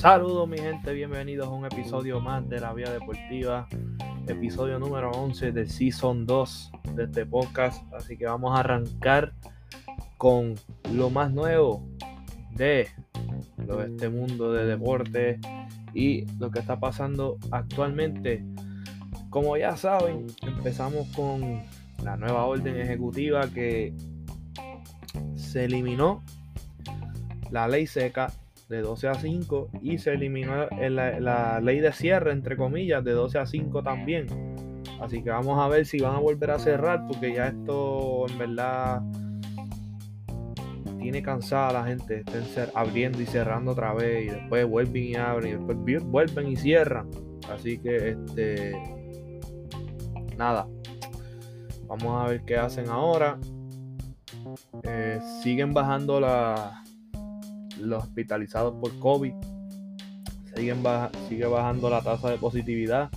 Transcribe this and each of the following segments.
Saludos mi gente, bienvenidos a un episodio más de la Vía Deportiva, episodio número 11 del Season 2 de este podcast, así que vamos a arrancar con lo más nuevo de, este mundo de deporte y lo que está pasando actualmente. Como ya saben, empezamos con la nueva orden ejecutiva que se eliminó la ley seca de 12 a 5 y se eliminó la, ley de cierre, entre comillas, de 12 a 5 también. Así que vamos a ver si van a volver a cerrar porque ya esto en verdad tiene cansada la gente. Estén abriendo y cerrando otra vez y después vuelven y abren y después vuelven y cierran. Así que este nada. Vamos a ver qué hacen ahora. Eh, siguen bajando la, los hospitalizados por COVID. Siguen sigue bajando la tasa de positividad.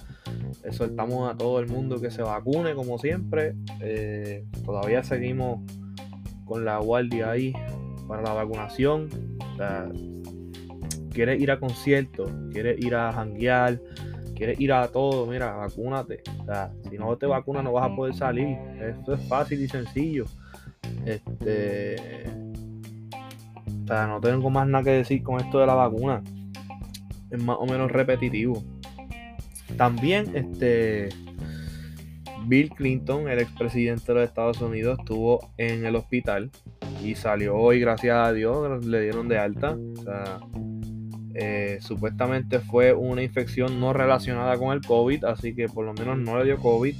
Exhortamos a todo el mundo que se vacune, como siempre. Eh, todavía seguimos con la guardia ahí para la vacunación. quieres ir a conciertos, quieres ir a janguear, quieres ir a todo, mira, vacúnate. si no te vacunas no vas a poder salir. Esto es fácil y sencillo. Este o sea, no tengo más nada que decir con esto de la vacuna. Es más o menos repetitivo. También, este. Bill Clinton, el expresidente de los Estados Unidos, estuvo en el hospital y salió hoy, gracias a Dios, le dieron de alta. O sea, eh, supuestamente fue una infección no relacionada con el COVID, así que por lo menos no le dio COVID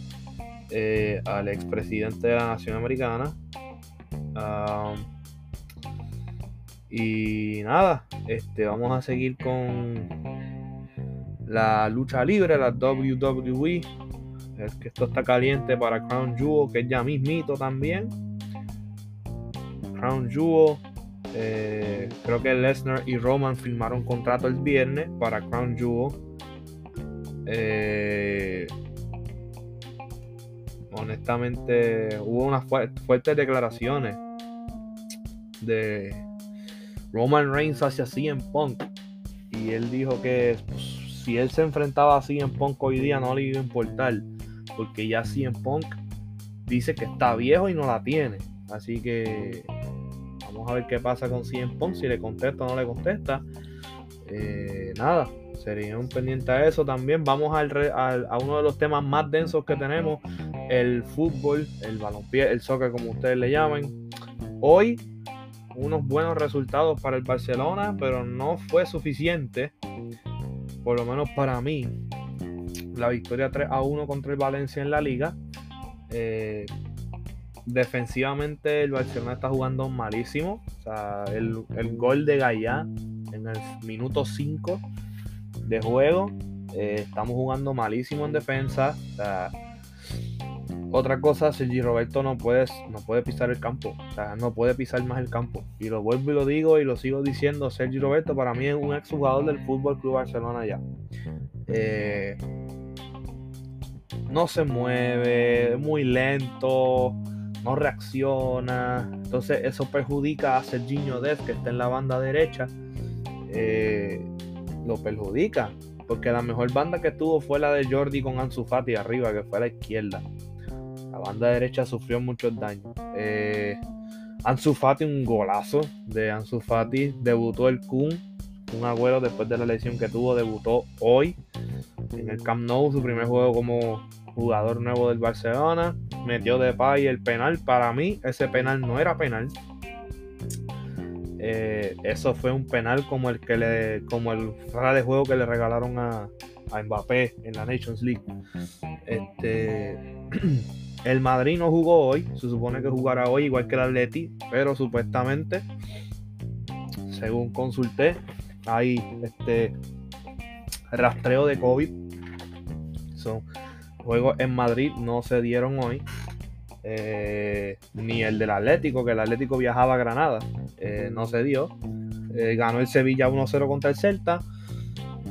eh, al expresidente de la Nación Americana. Y nada, este, vamos a seguir con la lucha libre, la WWE. Es que esto está caliente para Crown Jewel, que es ya mismito también. Crown Jewel. Eh, creo que Lesnar y Roman firmaron contrato el viernes para Crown Jewel. Eh, honestamente, hubo unas fuertes declaraciones de Roman Reigns hacia CM Punk. Y él dijo que pues, si él se enfrentaba a CM Punk hoy día no le iba a importar. Porque ya CM Punk dice que está viejo y no la tiene. Así que vamos a ver qué pasa con CM Punk. Si le contesta o no le contesta. Eh, nada, sería un pendiente a eso también. Vamos al, a uno de los temas más densos que tenemos. El fútbol, el balompié, el soccer como ustedes le llamen. Hoy unos buenos resultados para el Barcelona, pero no fue suficiente, por lo menos para mí. La victoria 3 a 1 contra el Valencia en la liga. Eh, defensivamente el Barcelona está jugando malísimo. O sea, el, gol de Gallá en el minuto 5 de juego. Eh, estamos jugando malísimo en defensa. O sea, otra cosa, Sergi Roberto no puede, no puede pisar el campo. O sea, no puede pisar más el campo. Y lo vuelvo y lo digo y lo sigo diciendo. Sergi Roberto para mí es un exjugador del Fútbol Club Barcelona ya. Eh, no se mueve, muy lento, no reacciona. Entonces eso perjudica a Serginho Dez, que está en la banda derecha. Eh, lo perjudica. Porque la mejor banda que tuvo fue la de Jordi con Ansu Fati arriba, que fue a la izquierda. La banda derecha sufrió muchos daños. Eh, Ansu Fati, un golazo de Ansu Fati. Debutó el Kun, un agüero después de la lesión que tuvo. Debutó hoy en el Camp Nou, su primer juego como jugador nuevo del Barcelona. Metió de pay el penal. Para mí, ese penal no era penal. Eh, eso fue un penal como el que le, como el fuera de juego que le regalaron a, a Mbappé en la Nations League. Este El Madrid no jugó hoy, se supone que jugará hoy igual que el Atleti, pero supuestamente, según consulté, hay este rastreo de COVID. Son juegos en Madrid no se dieron hoy. Eh, ni el del Atlético, que el Atlético viajaba a Granada, eh, no se dio. Eh, ganó el Sevilla 1-0 contra el Celta.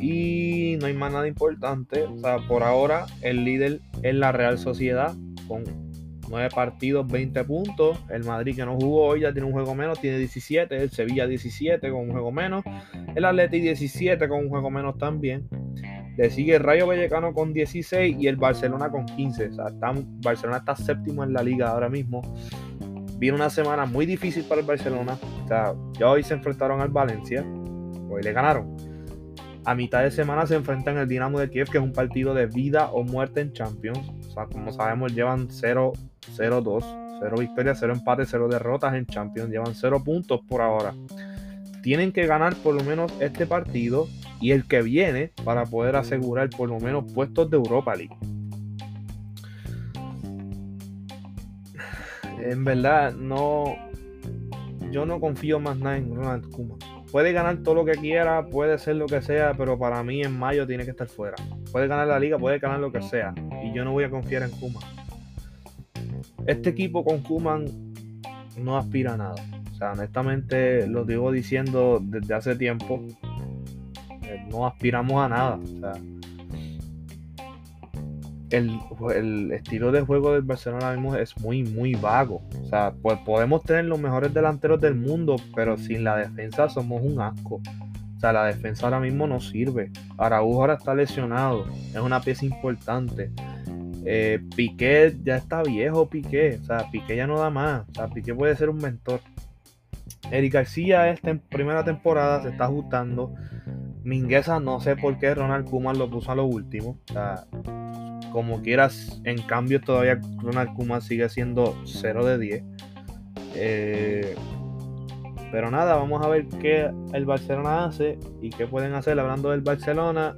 Y no hay más nada importante. O sea, por ahora el líder es la Real Sociedad con 9 partidos, 20 puntos. El Madrid que no jugó hoy ya tiene un juego menos, tiene 17. El Sevilla 17 con un juego menos. El Atleti 17 con un juego menos también. Le sigue el Rayo Vallecano con 16 y el Barcelona con 15. O sea, Barcelona está séptimo en la liga ahora mismo. Viene una semana muy difícil para el Barcelona. O sea, ya hoy se enfrentaron al Valencia. Hoy le ganaron. A mitad de semana se enfrentan el Dinamo de Kiev, que es un partido de vida o muerte en Champions. Como sabemos, llevan 0-2, 0 victorias, 0 empates, 0 derrotas en Champions. Llevan 0 puntos por ahora. Tienen que ganar por lo menos este partido y el que viene para poder asegurar por lo menos puestos de Europa League. En verdad, no. Yo no confío más nada en Ronald Kuma. Puede ganar todo lo que quiera, puede ser lo que sea, pero para mí en mayo tiene que estar fuera. Puede ganar la liga, puede ganar lo que sea. Y yo no voy a confiar en Kuma. Este equipo con Kuman no aspira a nada. O sea, honestamente lo digo diciendo desde hace tiempo no aspiramos a nada. el, estilo de juego del Barcelona mismo es muy, muy vago. O sea, pues podemos tener los mejores delanteros del mundo, pero sin la defensa somos un asco. Sea, la defensa ahora mismo no sirve. Araújo ahora está lesionado. Es una pieza importante. Eh, Piqué ya está viejo, Piqué. O sea, Piqué ya no da más. O sea, Piqué puede ser un mentor. Eric García esta primera temporada se está ajustando. Mingueza, no sé por qué Ronald Kuman lo puso a lo último. O sea, como quieras, en cambio todavía Ronald Kuman sigue siendo 0 de 10. Eh, pero nada, vamos a ver qué el Barcelona hace y qué pueden hacer hablando del Barcelona.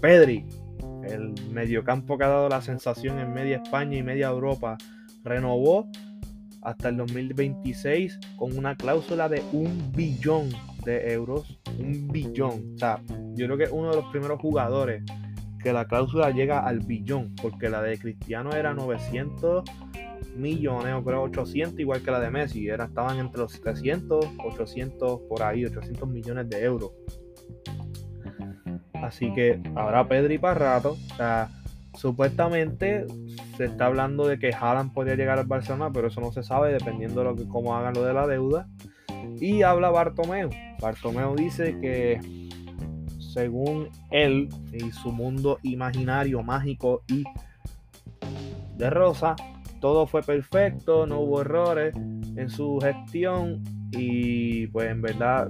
Pedri, el mediocampo que ha dado la sensación en media España y media Europa, renovó hasta el 2026 con una cláusula de un billón de euros, un billón. O sea, yo creo que uno de los primeros jugadores que la cláusula llega al billón, porque la de Cristiano era 900 millones, o creo 800, igual que la de Messi, era, estaban entre los 700, 800 por ahí, 800 millones de euros. Así que ahora Pedri para rato. O sea, supuestamente se está hablando de que Haaland podría llegar al Barcelona, pero eso no se sabe dependiendo de lo que, cómo hagan lo de la deuda. Y habla Bartomeu. Bartomeu dice que según él y su mundo imaginario, mágico y de rosa, todo fue perfecto, no hubo errores en su gestión y pues en verdad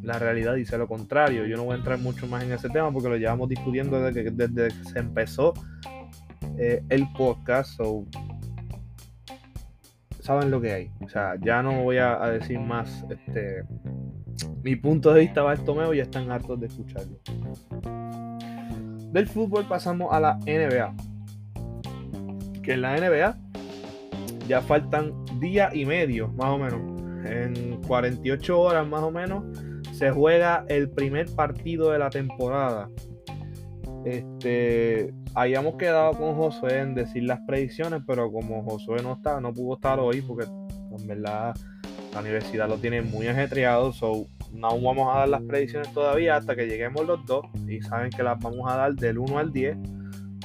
la realidad dice lo contrario. Yo no voy a entrar mucho más en ese tema porque lo llevamos discutiendo desde que, desde se empezó eh, el podcast. saben lo que hay. O sea, ya no voy a, decir más este, mi punto de vista Bartomeo ya están hartos de escucharlo. Del fútbol pasamos a la NBA. Que en la NBA ya faltan día y medio, más o menos. En 48 horas más o menos se juega el primer partido de la temporada. Este, habíamos quedado con Josué en decir las predicciones, pero como Josué no está, no pudo estar hoy porque en verdad la universidad lo tiene muy ajetreado, so no vamos a dar las predicciones todavía hasta que lleguemos los dos y saben que las vamos a dar del 1 al 10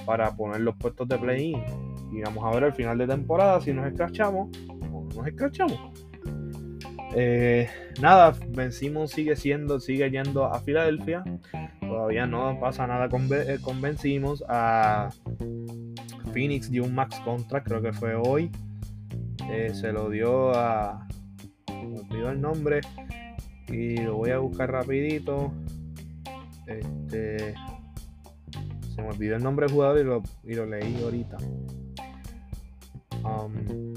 para poner los puestos de play-in y vamos a ver al final de temporada si nos escrachamos o no nos escrachamos. Eh, nada, Ben sigue siendo, sigue yendo a Filadelfia. Todavía no pasa nada con, eh, A Phoenix dio un max contract, creo que fue hoy. Eh, se lo dio a. Me olvidó el nombre. Y lo voy a buscar rapidito. Este. Se me olvidó el nombre del jugador y lo, y lo leí ahorita. Um,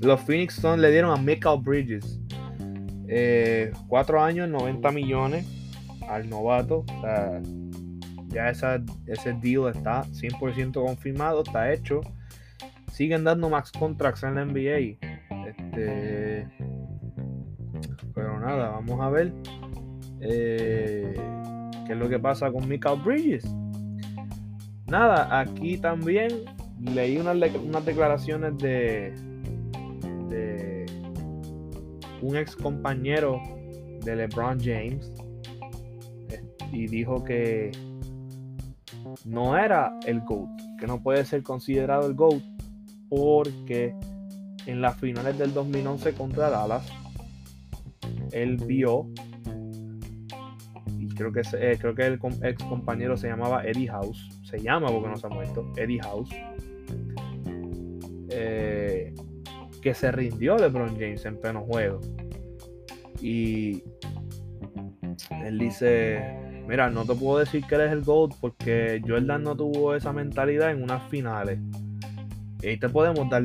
los Phoenix Suns le dieron a Michael Bridges. Eh, cuatro años, 90 millones al novato. O sea, ya ese deal está 100% confirmado, está hecho. Siguen dando max contracts en la NBA. Este, pero nada, vamos a ver eh, qué es lo que pasa con Michael Bridges. Nada, aquí también leí unas declaraciones de, un ex compañero de LeBron James y dijo que no era el GOAT, qué no puede ser considerado el GOAT? Porque en las finales del 2011 contra Dallas, él vio, y creo que, eh, creo que el ex compañero se llamaba Eddie House, se llama porque no se ha muerto, Eddie House, que se rindió LeBron James en pleno juego. Y él dice, mira, no te puedo decir que eres el GOAT porque Jordan no tuvo esa mentalidad en unas finales. Y ahí te podemos dar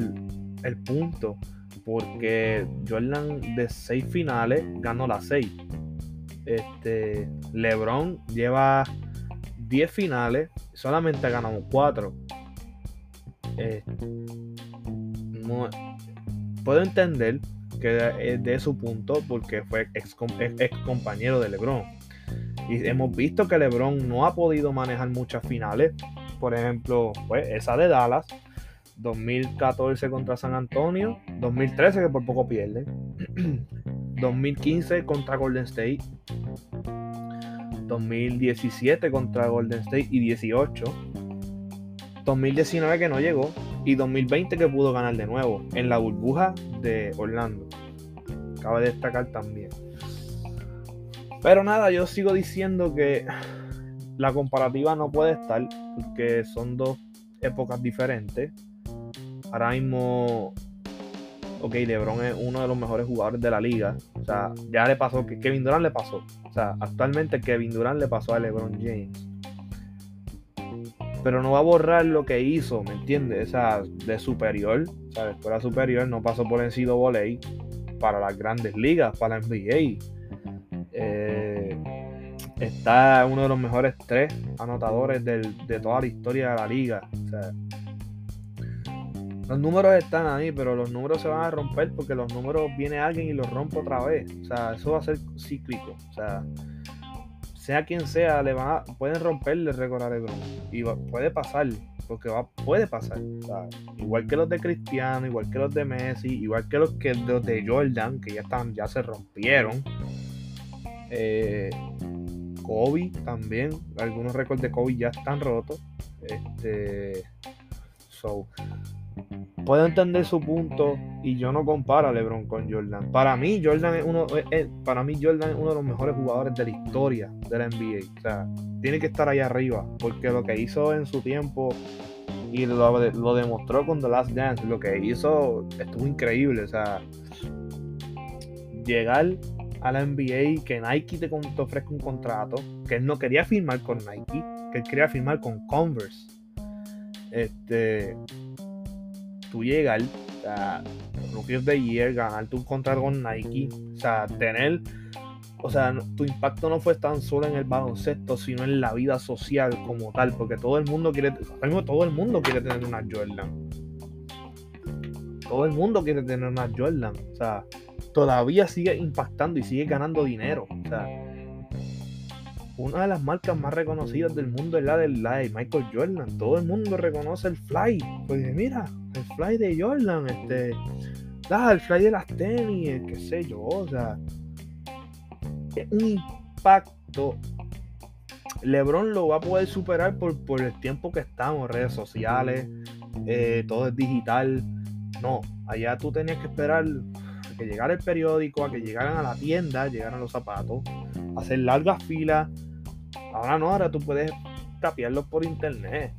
el punto, porque Jordan de seis finales ganó las seis. Este, LeBron lleva 10 finales, solamente ha ganado 4. Eh, puedo entender que es de su punto porque fue ex, ex compañero de LeBron. Y hemos visto que LeBron no ha podido manejar muchas finales. Por ejemplo, pues esa de Dallas, 2014 contra San Antonio, 2013 que por poco pierde, 2015 contra Golden State, 2017 contra Golden State y 18, 2019 que no llegó y 2020 que pudo ganar de nuevo en la burbuja de Orlando. Cabe destacar también. Pero nada, yo sigo diciendo que la comparativa no puede estar porque son dos épocas diferentes. Ahora mismo, ok, LeBron es uno de los mejores jugadores de la liga. O sea, ya le pasó, que Kevin Durant le pasó. O sea, actualmente Kevin Durant le pasó a LeBron James. Pero no va a borrar lo que hizo, ¿me entiendes? O de superior, o sea, de escuela superior, no pasó por el volei para las grandes ligas, para la NBA. Eh, está uno de los mejores tres anotadores de toda la historia de la liga. O sea, los números están ahí, pero los números se van a romper porque los números viene alguien y los rompe otra vez. O sea, eso va a ser cíclico. O sea, sea quien sea, le van a, pueden romperle el récord a LeBron. Y puede pasar, porque va, puede pasar. igual que los de Cristiano, igual que los de Messi, igual que los, que los de Jordan, que ya están, ya se rompieron. Eh, Kobe también, algunos récords de Kobe ya están rotos. Este, so, puedo entender su punto y yo no comparo a LeBron con Jordan. Para mí, Jordan es uno, para mí Jordan es uno de los mejores jugadores de la historia de la NBA. O sea, tiene que estar ahí arriba porque lo que hizo en su tiempo y lo, demostró con The Last Dance, lo que hizo estuvo increíble. O sea, llegar a la NBA, que Nike te, te ofrezca un contrato, que él no quería firmar con Nike, que él quería firmar con Converse. Este, tú llegar, o sea, Rookie of the Year, ganar tu contrato con Nike, o sea, tener, o sea, tu impacto no fue tan solo en el baloncesto, sino en la vida social como tal, porque todo el mundo quiere, todo el mundo quiere tener una Jordan. Todo el mundo quiere tener una Jordan, o sea, todavía sigue impactando y sigue ganando dinero, o sea, una de las marcas más reconocidas del mundo es la de, Michael Jordan. Todo el mundo reconoce el fly. Pues mira, el fly de Jordan, este, ah, el fly de las tenis, qué sé yo, o sea, un impacto. LeBron lo va a poder superar por, por el tiempo que estamos, redes sociales, eh, todo es digital. No, allá tú tenías que esperar a que llegara el periódico, a que llegaran a la tienda, llegaran los zapatos, hacer largas filas Ahora no, ahora tú puedes tapiarlos por internet.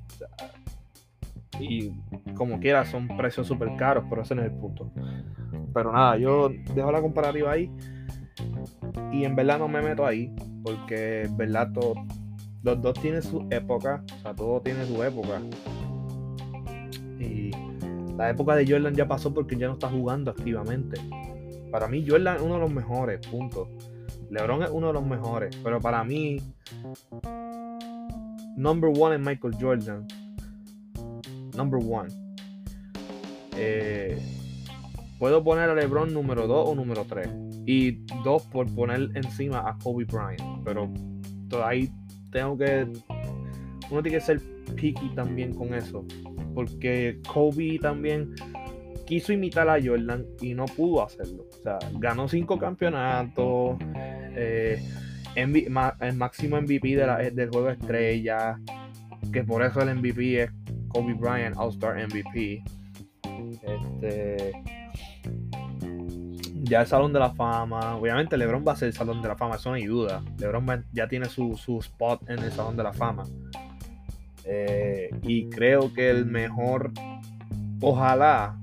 y como quieras, son precios súper caros, pero ese no es el punto. Pero nada, yo dejo la comparativa ahí. Y en verdad no me meto ahí. Porque en verdad todo, los dos tienen su época. O sea, todo tiene su época. Y la época de Jordan ya pasó porque ya no está jugando activamente. Para mí Jordan es uno de los mejores, punto. LeBron es uno de los mejores, pero para mí, number one es Michael Jordan. Number one. Eh, puedo poner a LeBron número 2 o número 3. Y dos por poner encima a Kobe Bryant. Pero ahí tengo que. Uno tiene que ser picky también con eso. Porque Kobe también quiso imitar a Jordan y no pudo hacerlo. O sea, ganó cinco campeonatos, eh, el máximo MVP del juego estrella, que por eso el MVP es Kobe Bryant All-Star MVP. Este. Ya el Salón de la Fama. Obviamente LeBron va a ser el Salón de la Fama, eso no hay duda. LeBron ya tiene su, su spot en el Salón de la Fama. Eh, y creo que el mejor, ojalá,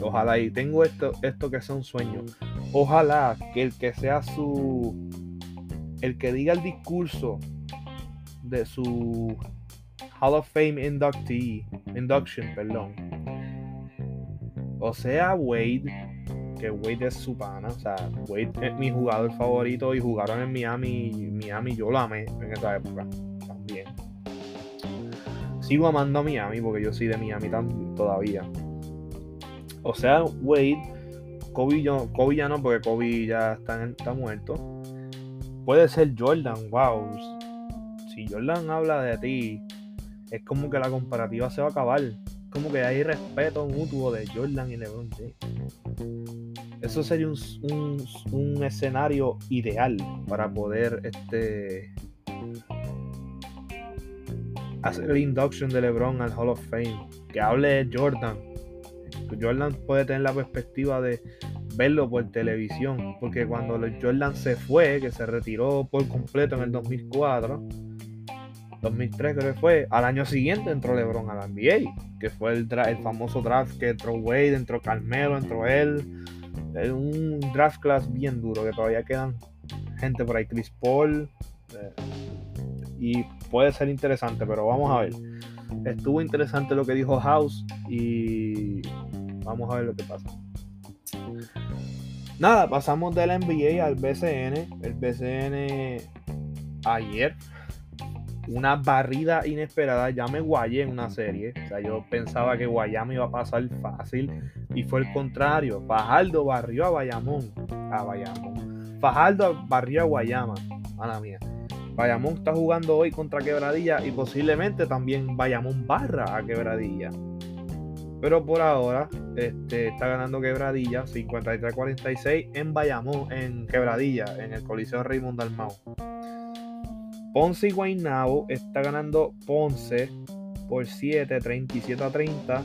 ojalá, y tengo esto, esto que sea un sueño, ojalá que el que sea su, el que diga el discurso de su Hall of Fame inductee, induction, perdón, o sea Wade, que Wade es su pana, o sea, Wade es mi jugador favorito y jugaron en Miami, Miami yo lo amé en esa época también sigo amando a Miami porque yo soy de Miami todavía. O sea, Wade, Kobe, Kobe ya no, porque Kobe ya está, está muerto. Puede ser Jordan, wow. Si Jordan habla de ti, es como que la comparativa se va a acabar. Como que hay respeto mutuo de Jordan y LeBron Eso sería un, un escenario ideal para poder este, hacer el induction de LeBron al Hall of Fame, que hable de Jordan. Jordan puede tener la perspectiva de verlo por televisión, porque cuando Jordan se fue, que se retiró por completo en el 2004, 2003 creo que fue, al año siguiente entró LeBron a la NBA, que fue el, famoso draft que entró Wade, entró Carmelo, entró él, un draft class bien duro, que todavía quedan gente por ahí, Chris Paul, eh, y puede ser interesante, pero vamos a ver. Estuvo interesante lo que dijo House y vamos a ver lo que pasa. Nada, pasamos del NBA al BCN. El BCN ayer, una barrida inesperada. Ya me guayé en una serie. O sea, yo pensaba que Guayama iba a pasar fácil y fue el contrario. Fajardo barrió a Bayamón. A Bayamón. Fajardo barrió a Guayama. Mala mía. Bayamón está jugando hoy contra Quebradilla y posiblemente también Bayamón barra a Quebradilla. Pero por ahora este, está ganando Quebradilla 53-46 en Bayamón, en Quebradilla, en el Coliseo Raymond Dalmau. Ponce y Guaynabo está ganando Ponce por 7, 37 a 30.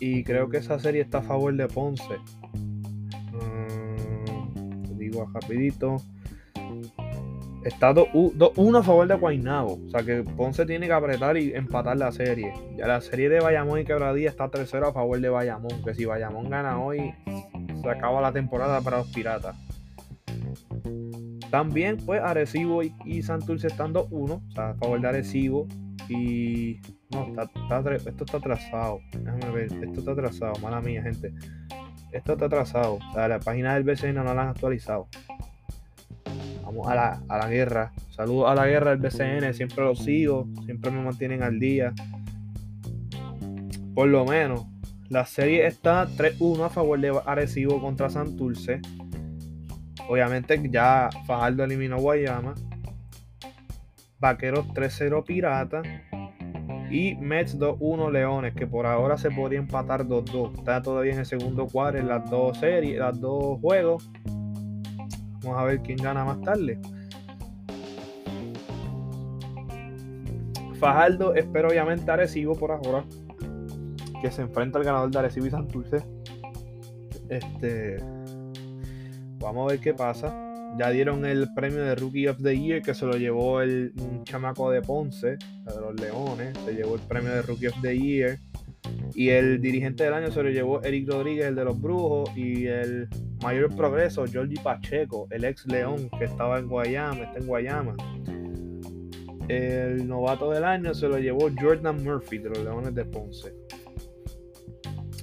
Y creo que esa serie está a favor de Ponce. Mm, digo rapidito. Está 1 a favor de Guaynabo. O sea que Ponce tiene que apretar y empatar la serie. Ya la serie de Bayamón y Quebradilla está tercero a favor de Bayamón. Que si Bayamón gana hoy, se acaba la temporada para los piratas. También, pues, Arecibo y, y Santurce están 2-1. O sea, a favor de Arecibo. Y. No, esto está atrasado. Déjame ver. Esto está atrasado. Mala mía, gente. Esto está atrasado. O sea, la página del BCN no la han actualizado a la, a la guerra. Saludos a la guerra del BCN, siempre lo sigo, siempre me mantienen al día. Por lo menos, la serie está 3-1 a favor de Arecibo contra Santurce. Obviamente ya Fajardo eliminó Guayama. Vaqueros 3-0 Pirata. Y Mets 2-1 Leones, que por ahora se podría empatar 2-2. Está todavía en el segundo cuadro en las dos series, las dos juegos. Vamos a ver quién gana más tarde. Fajardo espero obviamente Arecibo por ahora. Que se enfrenta al ganador de Arecibo y Santurce. Este. Vamos a ver qué pasa. Ya dieron el premio de Rookie of the Year que se lo llevó el un chamaco de Ponce, de los Leones. Se llevó el premio de Rookie of the Year. Y el dirigente del año se lo llevó Eric Rodríguez, el de los Brujos. Y el mayor progreso, Jordi Pacheco, el ex León que estaba en Guayama, está en Guayama. El novato del año se lo llevó Jordan Murphy de los Leones de Ponce.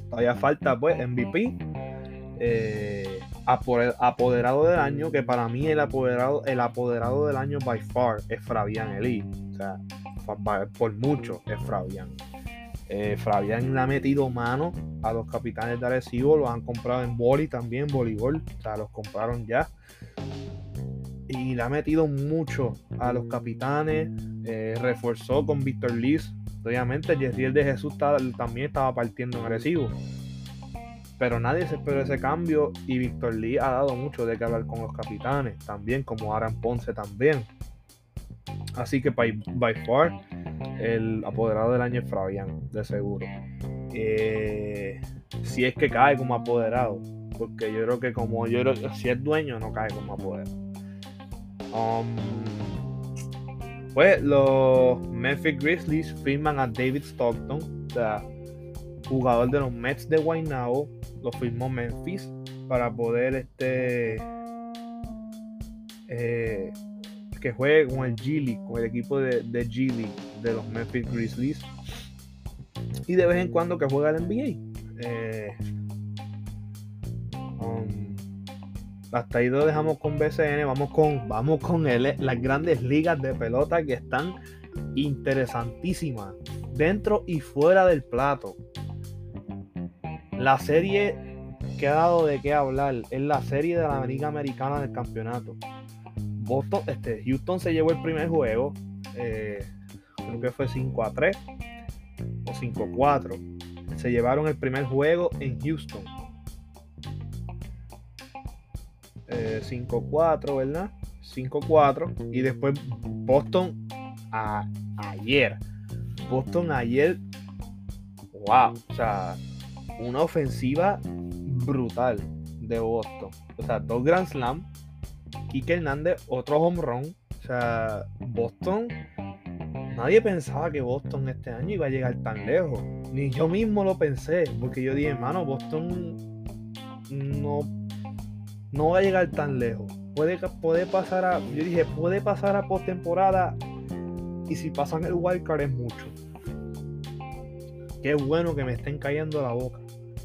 Todavía falta pues MVP. Eh, apoderado del año, que para mí el apoderado, el apoderado del año by far es Fabián Eli. O sea, por mucho es Fabián. Eh, Fabián le ha metido mano a los capitanes de Arecibo, los han comprado en boli también, voleibol, o sea, los compraron ya. Y le ha metido mucho a los capitanes, eh, reforzó con Víctor Liz. Obviamente, Jessiel de Jesús también estaba partiendo en Arecibo. Pero nadie se esperó ese cambio y Víctor Lee ha dado mucho de que hablar con los capitanes, también como Aran Ponce también. Así que by, by far el apoderado del año es Fabián, de seguro. Eh, si es que cae como apoderado, porque yo creo que como yo si es dueño no cae como apoderado. Um, pues los Memphis Grizzlies firman a David Stockton, o sea, jugador de los Mets de Guaynabo, lo firmó Memphis para poder este eh, que juegue con el G con el equipo de, de G de los Memphis Grizzlies. Y de vez en cuando que juega el NBA. Eh, um, hasta ahí lo dejamos con BCN. Vamos con, vamos con las grandes ligas de pelota que están interesantísimas. Dentro y fuera del plato. La serie que ha dado de qué hablar es la serie de la Liga Americana del campeonato. Boston, este, Houston se llevó el primer juego. Eh, creo que fue 5 a 3 o 5 a 4. Se llevaron el primer juego en Houston. 5 a 4, ¿verdad? 5 a 4. Y después Boston a, ayer. Boston ayer. Wow. O sea, una ofensiva brutal de Boston. O sea, dos Grand Slam Kike Hernández, otro home run. O sea, Boston. Nadie pensaba que Boston este año iba a llegar tan lejos. Ni yo mismo lo pensé. Porque yo dije, hermano, Boston no, no va a llegar tan lejos. Puede, puede pasar a. Yo dije, puede pasar a postemporada. Y si pasan el wildcard es mucho. Qué bueno que me estén cayendo la boca.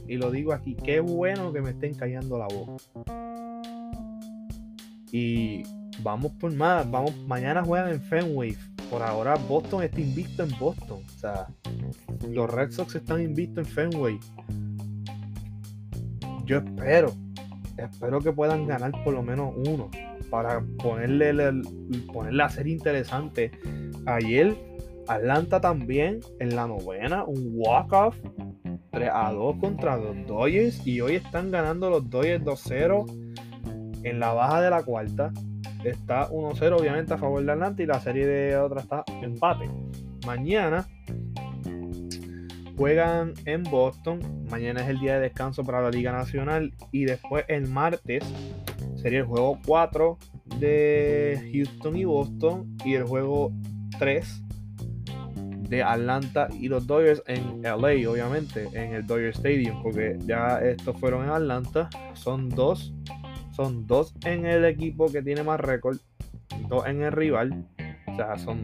Y lo digo aquí, qué bueno que me estén callando la boca. Y vamos por más. Vamos, mañana juegan en Fenway. Por ahora Boston está invicto en Boston. O sea, los Red Sox están invictos en Fenway. Yo espero, espero que puedan ganar por lo menos uno para ponerle, ponerle a ser interesante. Ayer Atlanta también en la novena, un walk-off 3 a 2 contra los Dodgers y hoy están ganando los Dodgers 2-0 en la baja de la cuarta está 1-0 obviamente a favor de Atlanta y la serie de otra está empate. Mañana juegan en Boston. Mañana es el día de descanso para la Liga Nacional. Y después el martes sería el juego 4 de Houston y Boston. Y el juego 3 de Atlanta y los Dodgers en LA, obviamente, en el Dodger Stadium. Porque ya estos fueron en Atlanta. Son dos son dos en el equipo que tiene más récord, dos en el rival, o sea, son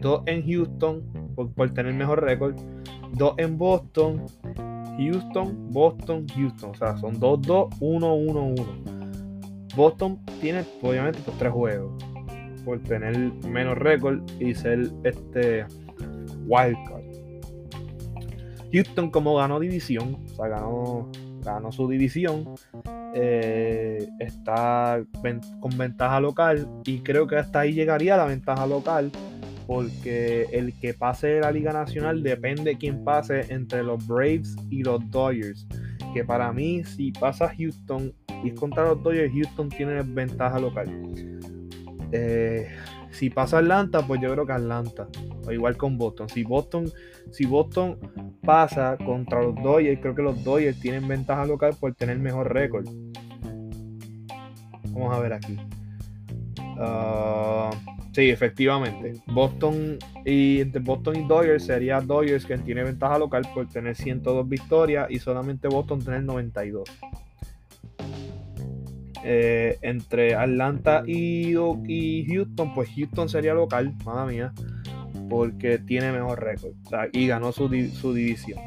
dos en Houston por, tener mejor récord, dos en Boston, Houston, Boston, Houston, o sea, son 2-2, 1-1-1. Boston tiene obviamente pues, tres juegos por tener menos récord y ser este wildcard. Houston como ganó división, o sea, ganó, ganó su división, eh, está con ventaja local y creo que hasta ahí llegaría la ventaja local porque el que pase la Liga Nacional depende de quién pase entre los Braves y los Dodgers. Que para mí, si pasa Houston y es contra los Dodgers, Houston tiene ventaja local. Eh, si pasa Atlanta, pues yo creo que Atlanta. O igual con Boston. Si Boston, si Boston pasa contra los Dodgers, creo que los Dodgers tienen ventaja local por tener mejor récord. Vamos a ver aquí. Uh, sí, efectivamente. Boston y entre Boston y Dodgers sería Dodgers quien tiene ventaja local por tener 102 victorias y solamente Boston tener 92. Eh, entre Atlanta y, Houston, pues Houston sería local, madre mía, porque tiene mejor récord y ganó su, división.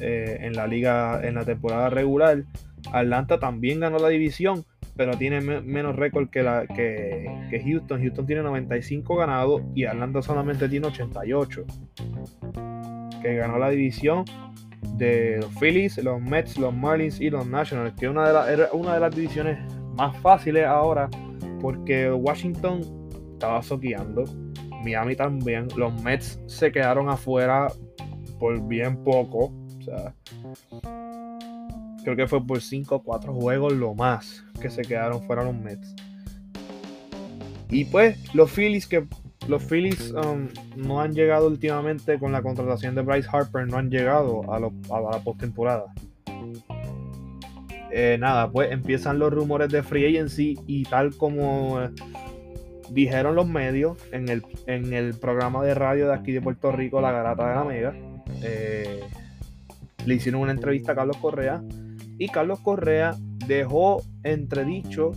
Eh, en la liga, en la temporada regular, Atlanta también ganó la división, pero tiene menos récord que, que, Houston. Houston tiene 95 ganados y Atlanta solamente tiene 88. Que ganó la división de los Phillies, los Mets, los Marlins y los Nationals, que una de era una de las divisiones más fáciles ahora, porque Washington estaba soqueando, Miami también, los Mets se quedaron afuera por bien poco, o sea, creo que fue por 5 o 4 juegos lo más que se quedaron fuera los Mets. Y pues los Phillies que los Phillies um, no han llegado últimamente con la contratación de Bryce Harper, no han llegado a, la postemporada. Eh, nada, pues empiezan los rumores de free agency y tal como eh, dijeron los medios en el, programa de radio de aquí de Puerto Rico, La Garata de la Mega, eh, le hicieron una entrevista a Carlos Correa y Carlos Correa dejó entredicho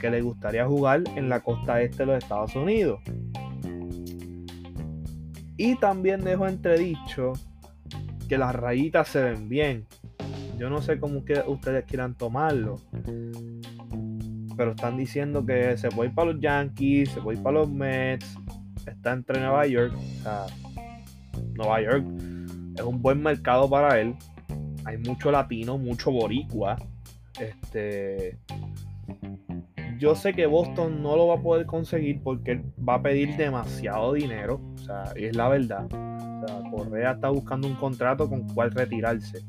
que le gustaría jugar en la costa este de los Estados Unidos. Y también dejó entredicho que las rayitas se ven bien. Yo no sé cómo que ustedes quieran tomarlo. Pero están diciendo que se puede ir para los Yankees, se puede ir para los Mets. Está entre Nueva York. O sea, Nueva York es un buen mercado para él. Hay mucho latino, mucho boricua. Este. Yo sé que Boston no lo va a poder conseguir porque va a pedir demasiado dinero. O sea, y es la verdad. O sea, Correa está buscando un contrato con cual retirarse.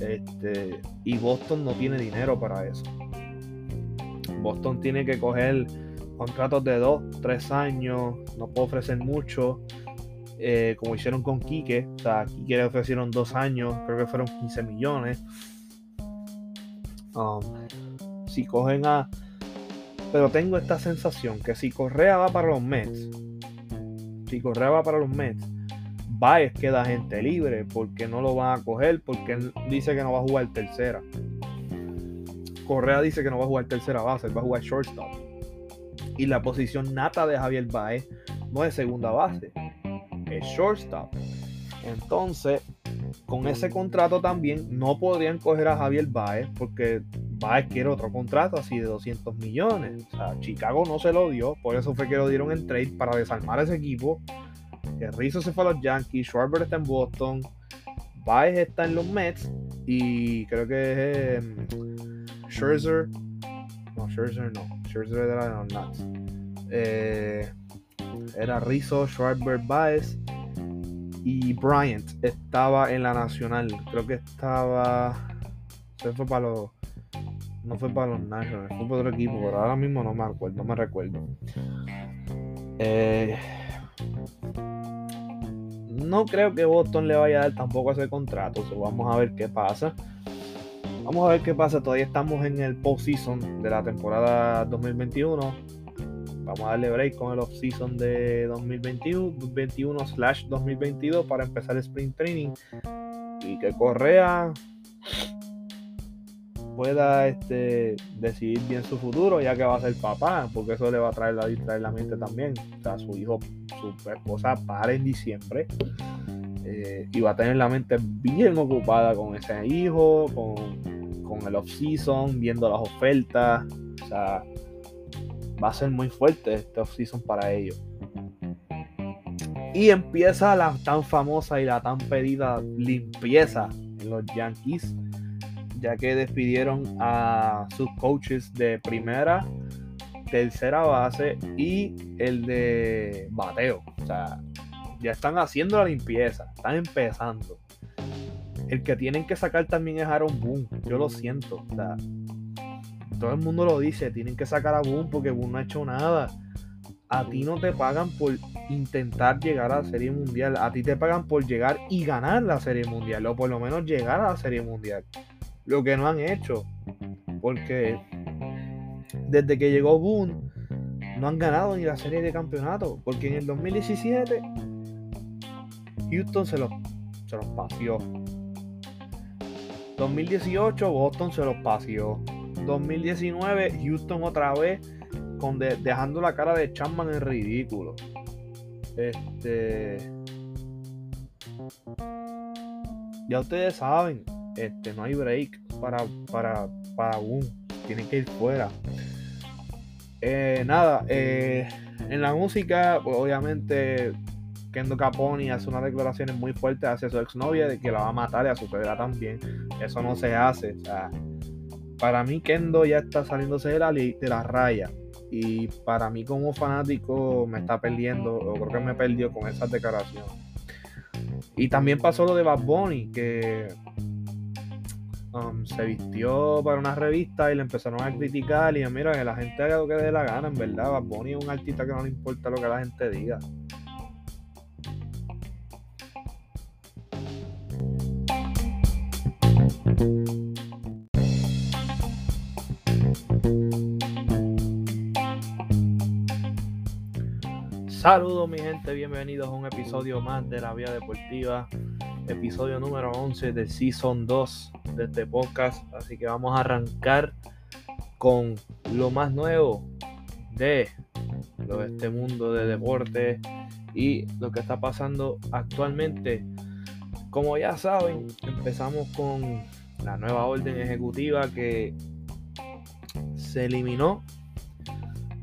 Este, y Boston no tiene dinero para eso. Boston tiene que coger contratos de 2, 3 años, no puede ofrecer mucho, eh, como hicieron con Quique. O sea, Quique le ofrecieron 2 años, creo que fueron 15 millones. Um, si cogen a. Pero tengo esta sensación que si Correa va para los Mets, si Correa va para los Mets, Baez queda gente libre porque no lo van a coger, porque él dice que no va a jugar tercera. Correa dice que no va a jugar tercera base, él va a jugar shortstop. Y la posición nata de Javier Baez no es segunda base, es shortstop. Entonces, con ese contrato también no podrían coger a Javier Baez porque Baez quiere otro contrato así de 200 millones. O sea, Chicago no se lo dio, por eso fue que lo dieron en trade para desarmar ese equipo. Que Rizzo se fue a los Yankees, Schwarber está en Boston, Baez está en los Mets y creo que es em, Scherzer. No, Scherzer no. Scherzer era de los Nats. Eh, era Rizzo, Schwarber, Baez y Bryant estaba en la nacional. Creo que estaba. Se fue para los. No fue para los Nationals, fue para otro equipo, pero ahora mismo no me acuerdo, no me recuerdo. Eh, no creo que Boston le vaya a dar tampoco ese contrato. vamos a ver qué pasa. Vamos a ver qué pasa. Todavía estamos en el postseason de la temporada 2021 vamos a darle break con el off-season de 2021-2022 para empezar el sprint training y que Correa pueda este, decidir bien su futuro ya que va a ser papá porque eso le va a traer la, traer la mente también. O su hijo su esposa para en diciembre eh, y va a tener la mente bien ocupada con ese hijo con, con el off-season viendo las ofertas. O sea va a ser muy fuerte este offseason para ellos. Y empieza la tan famosa y la tan pedida limpieza en los Yankees, ya que despidieron a sus coaches de primera, tercera base y el de bateo. O sea, ya están haciendo la limpieza, están empezando. El que tienen que sacar también es Aaron Boone, yo lo siento. O sea, todo el mundo lo dice, tienen que sacar a Boone porque Boone no ha hecho nada. A ti no te pagan por intentar llegar a la Serie Mundial, a ti te pagan por llegar y ganar la Serie Mundial, o por lo menos llegar a la Serie Mundial. Lo que no han hecho, porque desde que llegó Boone, no han ganado ni la Serie de Campeonato, porque en el 2017 Houston se los, se los paseó. 2018 Boston se los paseó. 2019, Houston otra vez con dejando la cara de Chapman en ridículo. Este. Ya ustedes saben, este, no hay break para, para, para Boom. Tienen que ir fuera. Eh, nada, eh, en la música, pues, obviamente, Kendo Caponi hace unas declaraciones muy fuertes hacia su exnovia de que la va a matar y a su suegra también. Eso no se hace. Para mí Kendo ya está saliéndose de la, de la raya. Y para mí como fanático me está perdiendo, o creo que me perdió con esas declaraciones. Y también pasó lo de Bad Bunny, que um, se vistió para una revista y le empezaron a criticar y mira que la gente haga lo que dé la gana, en verdad. Bad Bunny es un artista que no le importa lo que la gente diga. Saludos mi gente, bienvenidos a un episodio más de la Vía Deportiva, episodio número 11 de Season 2 de este podcast, así que vamos a arrancar con lo más nuevo de este mundo de deporte y lo que está pasando actualmente. Como ya saben, empezamos con la nueva orden ejecutiva que se eliminó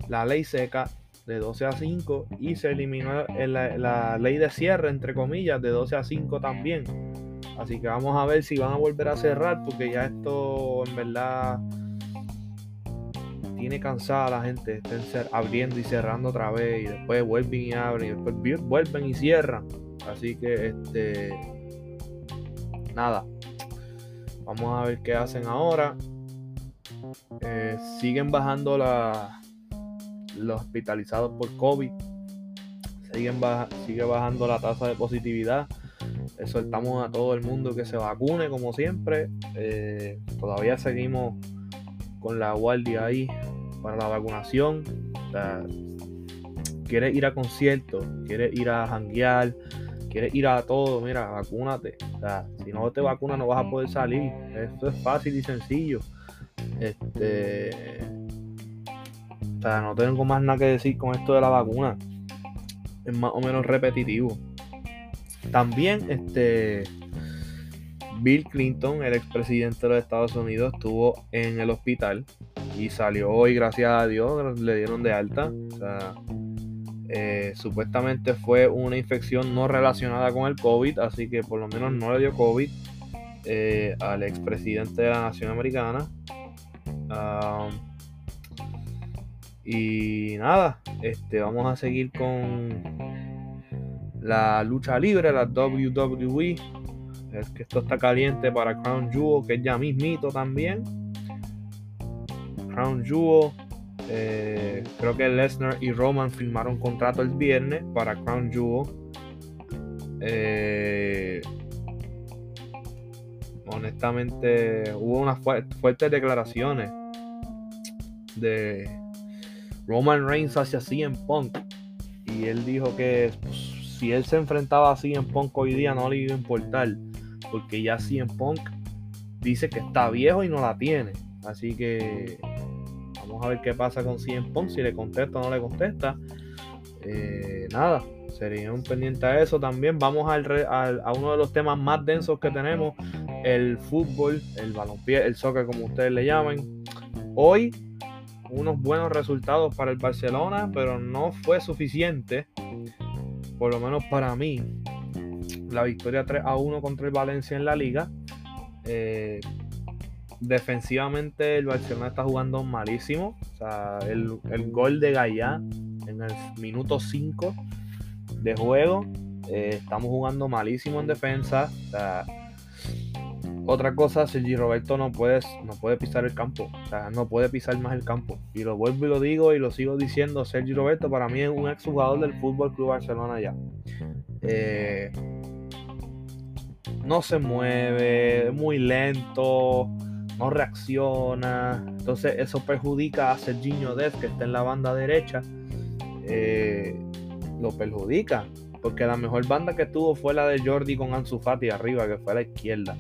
la ley seca de 12 a 5 y se eliminó la, ley de cierre, entre comillas, de 12 a 5 también. Así que vamos a ver si van a volver a cerrar porque ya esto en verdad tiene cansada la gente. Estén abriendo y cerrando otra vez y después vuelven y abren y después vuelven y cierran. Así que este nada. Vamos a ver qué hacen ahora. Eh, siguen bajando la, los hospitalizados por COVID. Siguen sigue bajando la tasa de positividad. Exhortamos a todo el mundo que se vacune como siempre. Eh, todavía seguimos con la guardia ahí para la vacunación. quieres ir a conciertos, quieres ir a janguear, quieres ir a todo, mira, vacúnate. si no te vacunas no vas a poder salir. Esto es fácil y sencillo. Este o sea, no tengo más nada que decir con esto de la vacuna. Es más o menos repetitivo. También, este. Bill Clinton, el expresidente de los Estados Unidos, estuvo en el hospital y salió hoy, gracias a Dios, le dieron de alta. Eh, supuestamente fue una infección no relacionada con el COVID, así que por lo menos no le dio COVID eh, al expresidente de la Nación Americana. Y nada, este, vamos a seguir con la lucha libre, la WWE. Es que esto está caliente para Crown Jewel, que es ya mismito también. Crown Jewel. Eh, creo que Lesnar y Roman firmaron contrato el viernes para Crown Jewel. Eh, honestamente, hubo unas fuertes declaraciones de Roman Reigns hacia CM Punk. Y él dijo que pues, si él se enfrentaba a CM Punk hoy día no le iba a importar. Porque ya CM Punk dice que está viejo y no la tiene. Así que vamos a ver qué pasa con CM Punk. Si le contesta o no le contesta. Eh, nada, sería un pendiente a eso también. Vamos al, a uno de los temas más densos que tenemos. El fútbol, el balompié, el soccer como ustedes le llamen. Hoy unos buenos resultados para el Barcelona, pero no fue suficiente, por lo menos para mí. La victoria 3 a 1 contra el Valencia en la liga. Eh, defensivamente el Barcelona está jugando malísimo. O sea, el, gol de Gallá en el minuto 5 de juego. Eh, estamos jugando malísimo en defensa. O sea, otra cosa, Sergi Roberto no puede, no puede pisar el campo. O sea, no puede pisar más el campo. Y lo vuelvo y lo digo y lo sigo diciendo. Sergi Roberto para mí es un exjugador del Fútbol Club Barcelona ya. Eh, no se mueve, muy lento, no reacciona. Entonces eso perjudica a Serginho Dez, que está en la banda derecha. Eh, lo perjudica. Porque la mejor banda que tuvo fue la de Jordi con Ansu Fati arriba, que fue a la izquierda.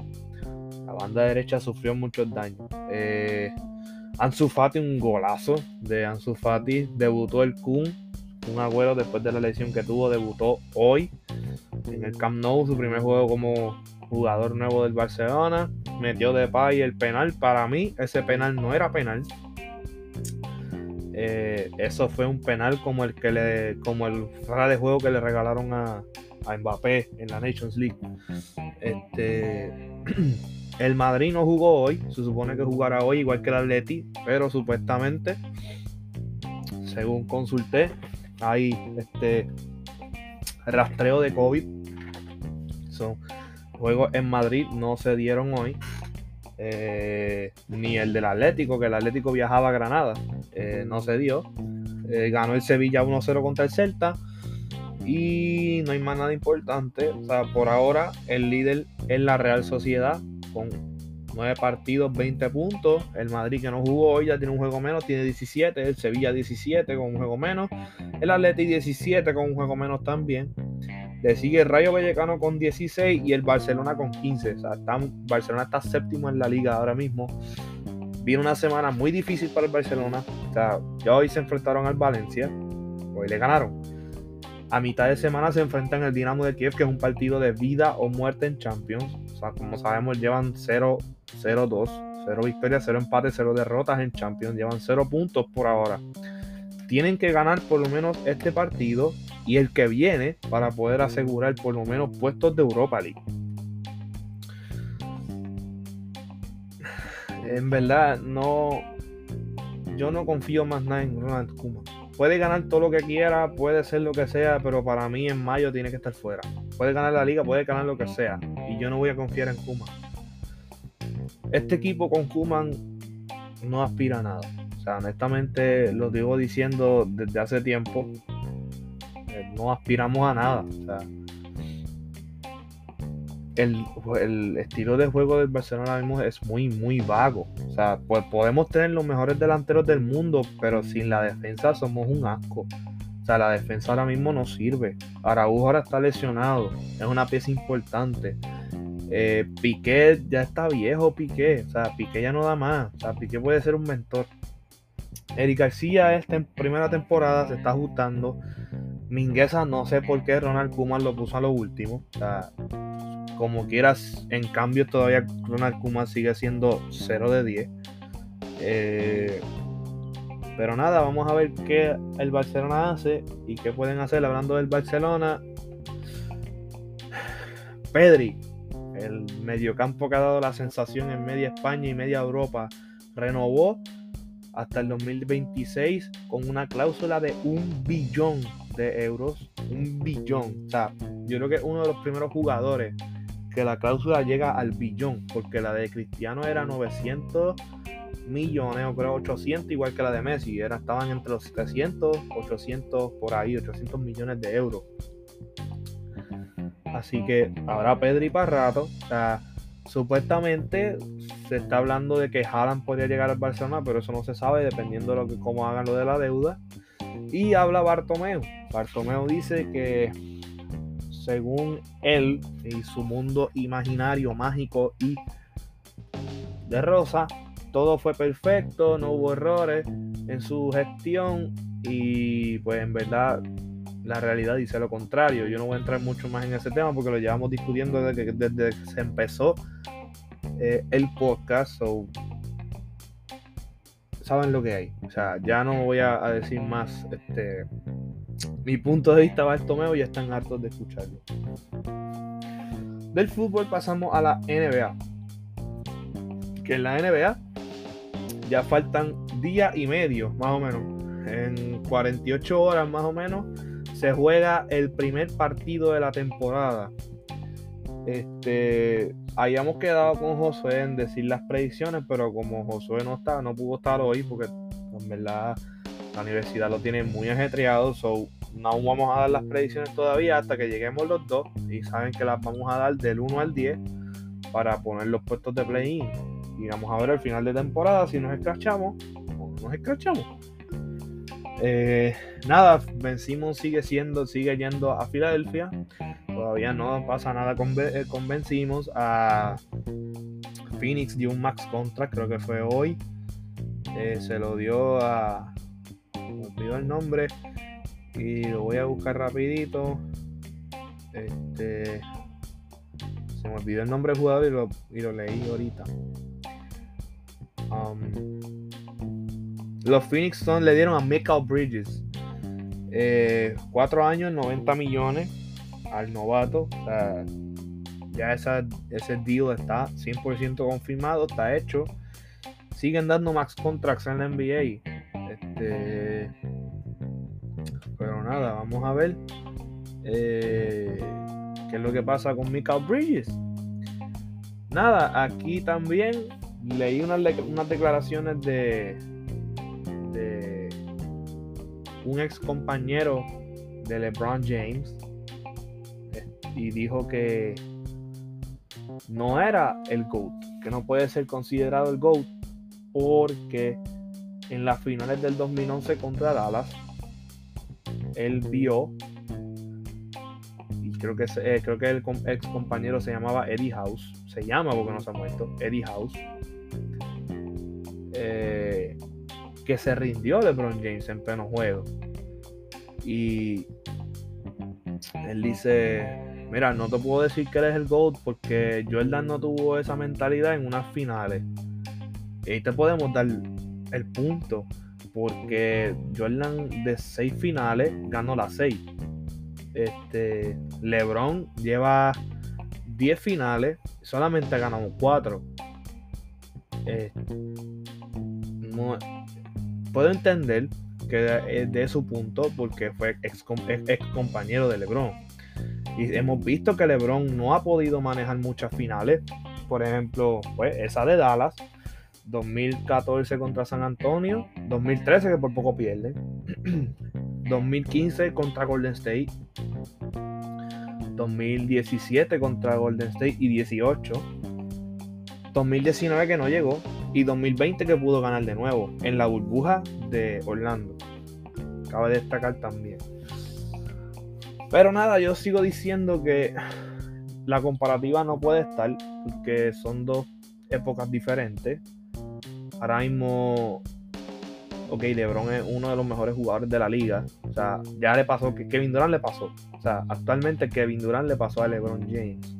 La banda derecha sufrió muchos daños. Eh, Ansu Fati, un golazo de Ansu Fati. Debutó el Kun, un agüero después de la lesión que tuvo. Debutó hoy en el Camp Nou, su primer juego como jugador nuevo del Barcelona. Metió de pay el penal. Para mí, ese penal no era penal. Eh, eso fue un penal como el que le, como el fuera de juego que le regalaron a, a Mbappé en la Nations League. Este El Madrid no jugó hoy, se supone que jugará hoy igual que el Atleti, pero supuestamente, según consulté, hay este rastreo de COVID. Son juegos en Madrid no se dieron hoy. eh, ni el del Atlético, que el Atlético viajaba a Granada, eh, no se dio. Eh, ganó el Sevilla 1-0 contra el Celta. Y no hay más nada importante. O sea, por ahora el líder es la Real Sociedad con 9 partidos, 20 puntos. El Madrid que no jugó hoy ya tiene un juego menos, tiene 17. El Sevilla 17 con un juego menos. El Atleti 17 con un juego menos también. Le sigue el Rayo Vallecano con 16 y el Barcelona con 15. O sea, Barcelona está séptimo en la liga ahora mismo. Viene una semana muy difícil para el Barcelona. O sea, ya hoy se enfrentaron al Valencia. Hoy le ganaron. A mitad de semana se enfrentan el Dinamo de Kiev, que es un partido de vida o muerte en Champions. O sea, como sabemos, llevan 0-2, 0 victorias, 0 empates, 0 derrotas en Champions. Llevan 0 puntos por ahora. Tienen que ganar por lo menos este partido y el que viene para poder asegurar por lo menos puestos de Europa League. En verdad, no. Yo no confío más nada en Ronald Kuma. Puede ganar todo lo que quiera, puede ser lo que sea, pero para mí en mayo tiene que estar fuera. Puede ganar la liga, puede ganar lo que sea. Y yo no voy a confiar en Kuma. Este equipo con Kuman no aspira a nada. O sea, honestamente lo digo diciendo desde hace tiempo no aspiramos a nada. El, estilo de juego del Barcelona mismo es muy, muy vago. O sea, pues podemos tener los mejores delanteros del mundo, pero sin la defensa somos un asco. O sea, la defensa ahora mismo no sirve. Araújo ahora está lesionado. Es una pieza importante. Eh, Piqué ya está viejo, Piqué. O sea, Piqué ya no da más. O sea, Piqué puede ser un mentor. Eric García esta primera temporada se está ajustando. Mingueza, no sé por qué Ronald Kuman lo puso a lo último. O sea, como quieras, en cambio todavía Ronald Kuman sigue siendo 0 de 10. Eh, pero nada, vamos a ver qué el Barcelona hace y qué pueden hacer hablando del Barcelona. Pedri, el mediocampo que ha dado la sensación en media España y media Europa, renovó hasta el 2026 con una cláusula de un billón de euros, un billón. O sea, yo creo que es uno de los primeros jugadores que la cláusula llega al billón, porque la de Cristiano era 900 millones, o creo 800, igual que la de Messi, era, estaban entre los 700, 800 por ahí, 800 millones de euros. Así que ahora Pedri para rato. O sea, supuestamente se está hablando de que Haaland podría llegar al Barcelona, pero eso no se sabe dependiendo de cómo hagan lo de la deuda. Y habla Bartomeu. Bartomeu dice que según él y su mundo imaginario, mágico y de rosa, todo fue perfecto, no hubo errores en su gestión y pues en verdad la realidad dice lo contrario. Yo no voy a entrar mucho más en ese tema porque lo llevamos discutiendo desde que, desde se empezó eh, el podcast saben lo que hay. O sea, ya no voy a, decir más este mi punto de vista Bartomeo ya están hartos de escucharlo. Del fútbol pasamos a la NBA. Que en la NBA ya faltan día y medio, más o menos. En 48 horas más o menos se juega el primer partido de la temporada. Este, habíamos quedado con Josué en decir las predicciones, pero como Josué no está, no pudo estar hoy porque en verdad la universidad lo tiene muy ajetreado, so no vamos a dar las predicciones todavía hasta que lleguemos los dos y saben que las vamos a dar del 1 al 10 para poner los puestos de play-in. Y vamos a ver al final de temporada si nos escrachamos o no nos escrachamos. Eh, nada, vencimos sigue siendo, sigue yendo a Filadelfia. Todavía no pasa nada con, eh, a Phoenix dio un max contract, creo que fue hoy. Eh, se lo dio a. Me el nombre. Y lo voy a buscar rapidito. Este. Se me olvidó el nombre del jugador y lo, y lo leí ahorita. Um, los Phoenix Suns le dieron a Michael Bridges. Eh, cuatro años, 90 millones al novato. ya esa, ese deal está 100% confirmado, está hecho. Siguen dando max contracts en la NBA. Este, nada, vamos a ver eh, qué es lo que pasa con Michael Bridges. Nada, aquí también leí unas, unas declaraciones de, de un ex compañero de LeBron James y dijo que no era el GOAT, que no puede ser considerado el GOAT porque en las finales del 2011 contra Dallas él vio y creo que eh, creo que el ex compañero se llamaba Eddie House se llama porque no se ha muerto Eddie House eh, que se rindió LeBron James en pleno juego y él dice Mira, no te puedo decir que eres el GOAT porque Jordan no tuvo esa mentalidad en unas finales. Y te podemos dar el punto. Porque Jordan de seis finales ganó las seis. Este, LeBron lleva 10 finales, solamente ha ganado 4. Eh, puedo entender que es de su punto porque fue ex compañero de LeBron y hemos visto que LeBron no ha podido manejar muchas finales. Por ejemplo, pues esa de Dallas, 2014 contra San Antonio, 2013 que por poco pierde, 2015 contra Golden State, 2017 contra Golden State y 18, 2019 que no llegó y 2020 que pudo ganar de nuevo en la burbuja de Orlando. Cabe destacar también. Pero nada, yo sigo diciendo que la comparativa no puede estar porque son dos épocas diferentes. Ahora mismo, ok, LeBron es uno de los mejores jugadores de la liga. O sea, ya le pasó, Kevin Durant le pasó. O sea, actualmente Kevin Durant le pasó a LeBron James.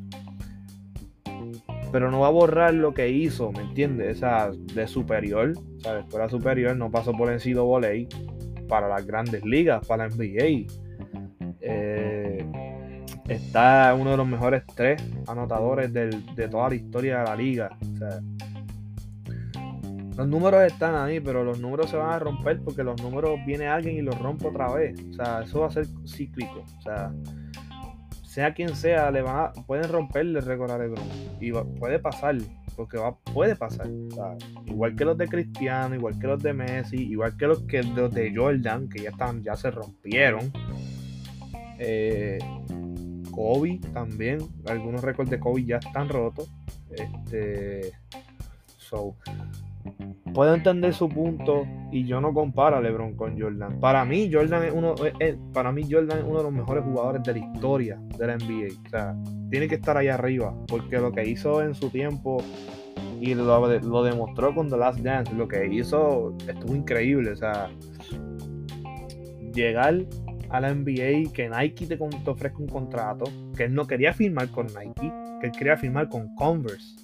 Pero no va a borrar lo que hizo, ¿me entiendes? O sea, de superior. O sea, de escuela superior no pasó por el volei para las grandes ligas, para la NBA eh, está uno de los mejores tres anotadores de toda la historia de la liga. Los números están ahí, pero los números se van a romper porque los números viene alguien y los rompe otra vez. O sea, eso va a ser cíclico. O sea, sea quien sea, le van a, pueden romperle el récord a LeBron. Y puede pasar, porque va, puede pasar. igual que los de Cristiano, igual que los de Messi, igual que los, que los de Jordan, que ya están, ya se rompieron. Eh, Kobe también. Algunos récords de Kobe ya están rotos. Este. So. Puedo entender su punto y yo no comparo a LeBron con Jordan. Para mí, Jordan es uno, para mí Jordan es uno de los mejores jugadores de la historia de la NBA. O sea, tiene que estar ahí arriba porque lo que hizo en su tiempo y lo, lo demostró con The Last Dance, lo que hizo estuvo increíble. O sea, llegar a la NBA que Nike te, ofrezca un contrato, que él no quería firmar con Nike, que él quería firmar con Converse.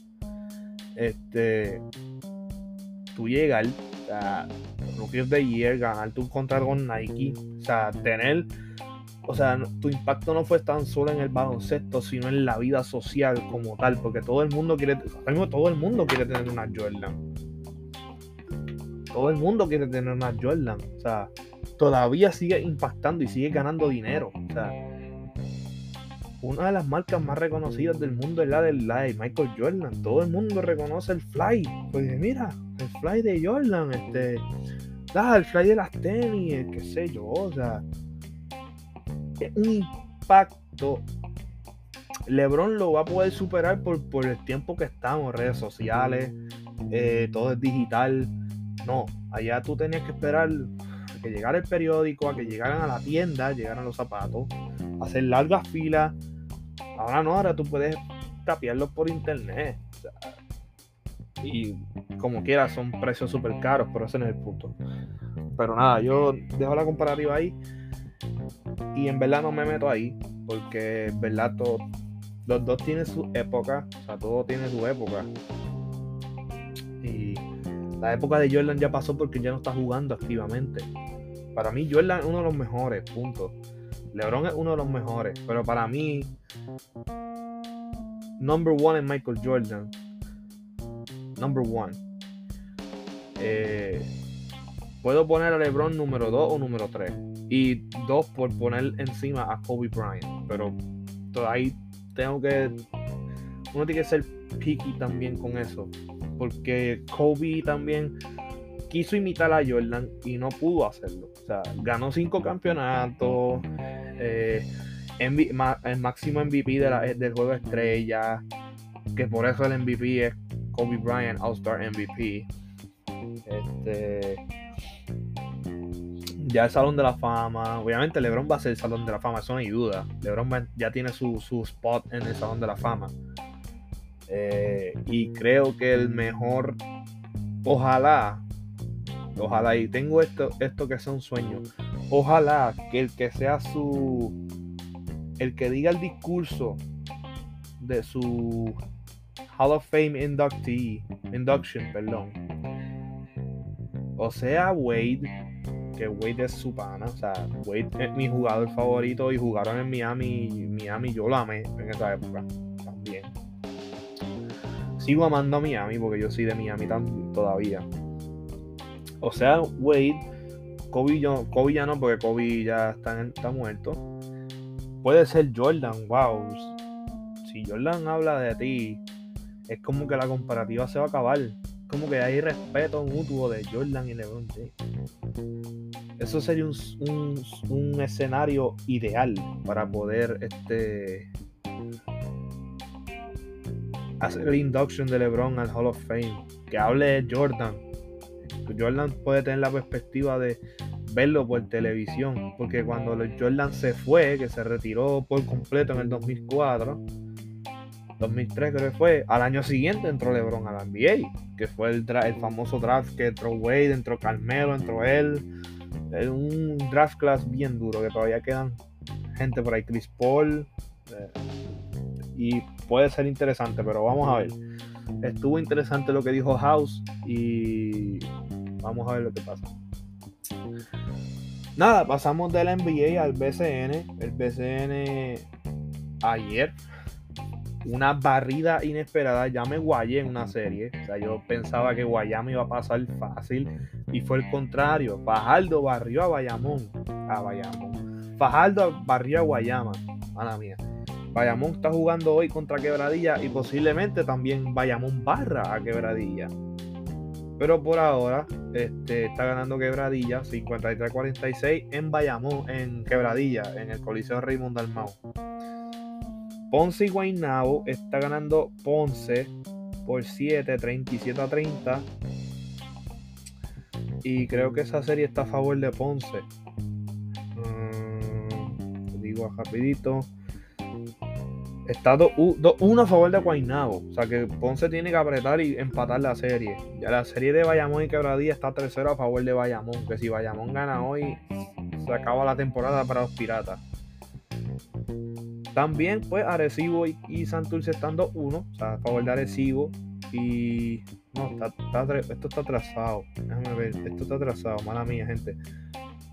Este, tú llegas a Rookie of the Year, ganar tu contrato con Nike, o sea, tener, o sea, tu impacto no fue tan solo en el baloncesto, sino en la vida social como tal, porque todo el mundo quiere, todo el mundo quiere tener una Jordan. Todo el mundo quiere tener una Jordan, o sea, todavía sigue impactando y sigue ganando dinero. O sea, una de las marcas más reconocidas del mundo es la de, la de Michael Jordan. Todo el mundo reconoce el fly. Pues mira, el fly de Jordan, este, ah, el fly de las tenis, qué sé yo, o sea, es un impacto. LeBron lo va a poder superar por, por el tiempo que estamos, redes sociales, eh, todo es digital. No, allá tú tenías que esperar que llegara el periódico, a que llegaran a la tienda, llegaran los zapatos, hacer largas filas. Ahora no, ahora tú puedes tapiarlos por internet. y como quieras, son precios súper caros, pero ese no es el punto. Pero nada, yo dejo la comparativa ahí. Y en verdad no me meto ahí, porque en verdad todo, los dos tienen su época, o sea, todo tiene su época. Y la época de Jordan ya pasó porque ya no está jugando activamente. Para mí, Jordan es uno de los mejores, punto. LeBron es uno de los mejores, pero para mí, number one es Michael Jordan. Number one. Eh, puedo poner a LeBron número 2 o número 3. Y dos por poner encima a Kobe Bryant. Pero ahí tengo que. Uno tiene que ser picky también con eso. porque Kobe también quiso imitar a Jordan y no pudo hacerlo. O sea, ganó cinco campeonatos, eh, el máximo MVP del juego estrella, que por eso el MVP es Kobe Bryant, All-Star MVP. Este, ya el Salón de la Fama. Obviamente LeBron va a ser el Salón de la Fama, eso no hay duda. LeBron ya tiene su, spot en el Salón de la Fama. Eh, y creo que el mejor, ojalá, ojalá, y tengo esto, esto que sea un sueño, ojalá que el que sea su, el que diga el discurso de su Hall of Fame inductee, induction, perdón, o sea Wade que Wade es su pana. O sea, Wade es mi jugador favorito y jugaron en Miami. Miami yo lo amé en esa época también. Sigo amando a Miami porque yo soy de Miami todavía. O sea, Wade, Kobe, yo, Kobe ya no, porque Kobe ya está, está muerto. Puede ser Jordan, wow. Si Jordan habla de ti, es como que la comparativa se va a acabar como que hay respeto mutuo de Jordan y LeBron Eso sería un, escenario ideal para poder este, hacer el induction de LeBron al Hall of Fame. Que hable de Jordan. Jordan puede tener la perspectiva de verlo por televisión. Porque cuando Jordan se fue, que se retiró por completo en el 2004 2003 creo que fue, al año siguiente entró LeBron a la NBA, que fue el, famoso draft que entró Wade, entró Carmelo, entró él. Un draft class bien duro, que todavía quedan gente por ahí, Chris Paul. Eh, y puede ser interesante, pero vamos a ver. Estuvo interesante lo que dijo House y vamos a ver lo que pasa. Nada, pasamos del NBA al BCN. El BCN ayer una barrida inesperada. Ya me guayé en una serie. O sea, yo pensaba que Guayama iba a pasar fácil y fue el contrario. Fajardo barrió a Bayamón. A Bayamón. Fajardo barrió a Guayama. Mala mía. Bayamón está jugando hoy contra Quebradilla y posiblemente también Bayamón barra a Quebradilla. Pero por ahora este, está ganando Quebradilla 53-46 en Bayamón, en Quebradilla, en el Coliseo Raymond Dalmau. Ponce y Guaynabo está ganando Ponce por 7, 37 a 30. Y creo que esa serie está a favor de Ponce. Mm, digo rapidito. Está 1 a favor de Guaynabo. O sea que Ponce tiene que apretar y empatar la serie. Ya la serie de Bayamón y Quebradilla está 3-0 a favor de Bayamón. Que si Bayamón gana hoy, se acaba la temporada para los Piratas. También, pues, Arecibo y, y Santurce estando uno, o sea, a favor de Arecibo. Y. No, esto está atrasado. Déjame ver, esto está atrasado, mala mía, gente.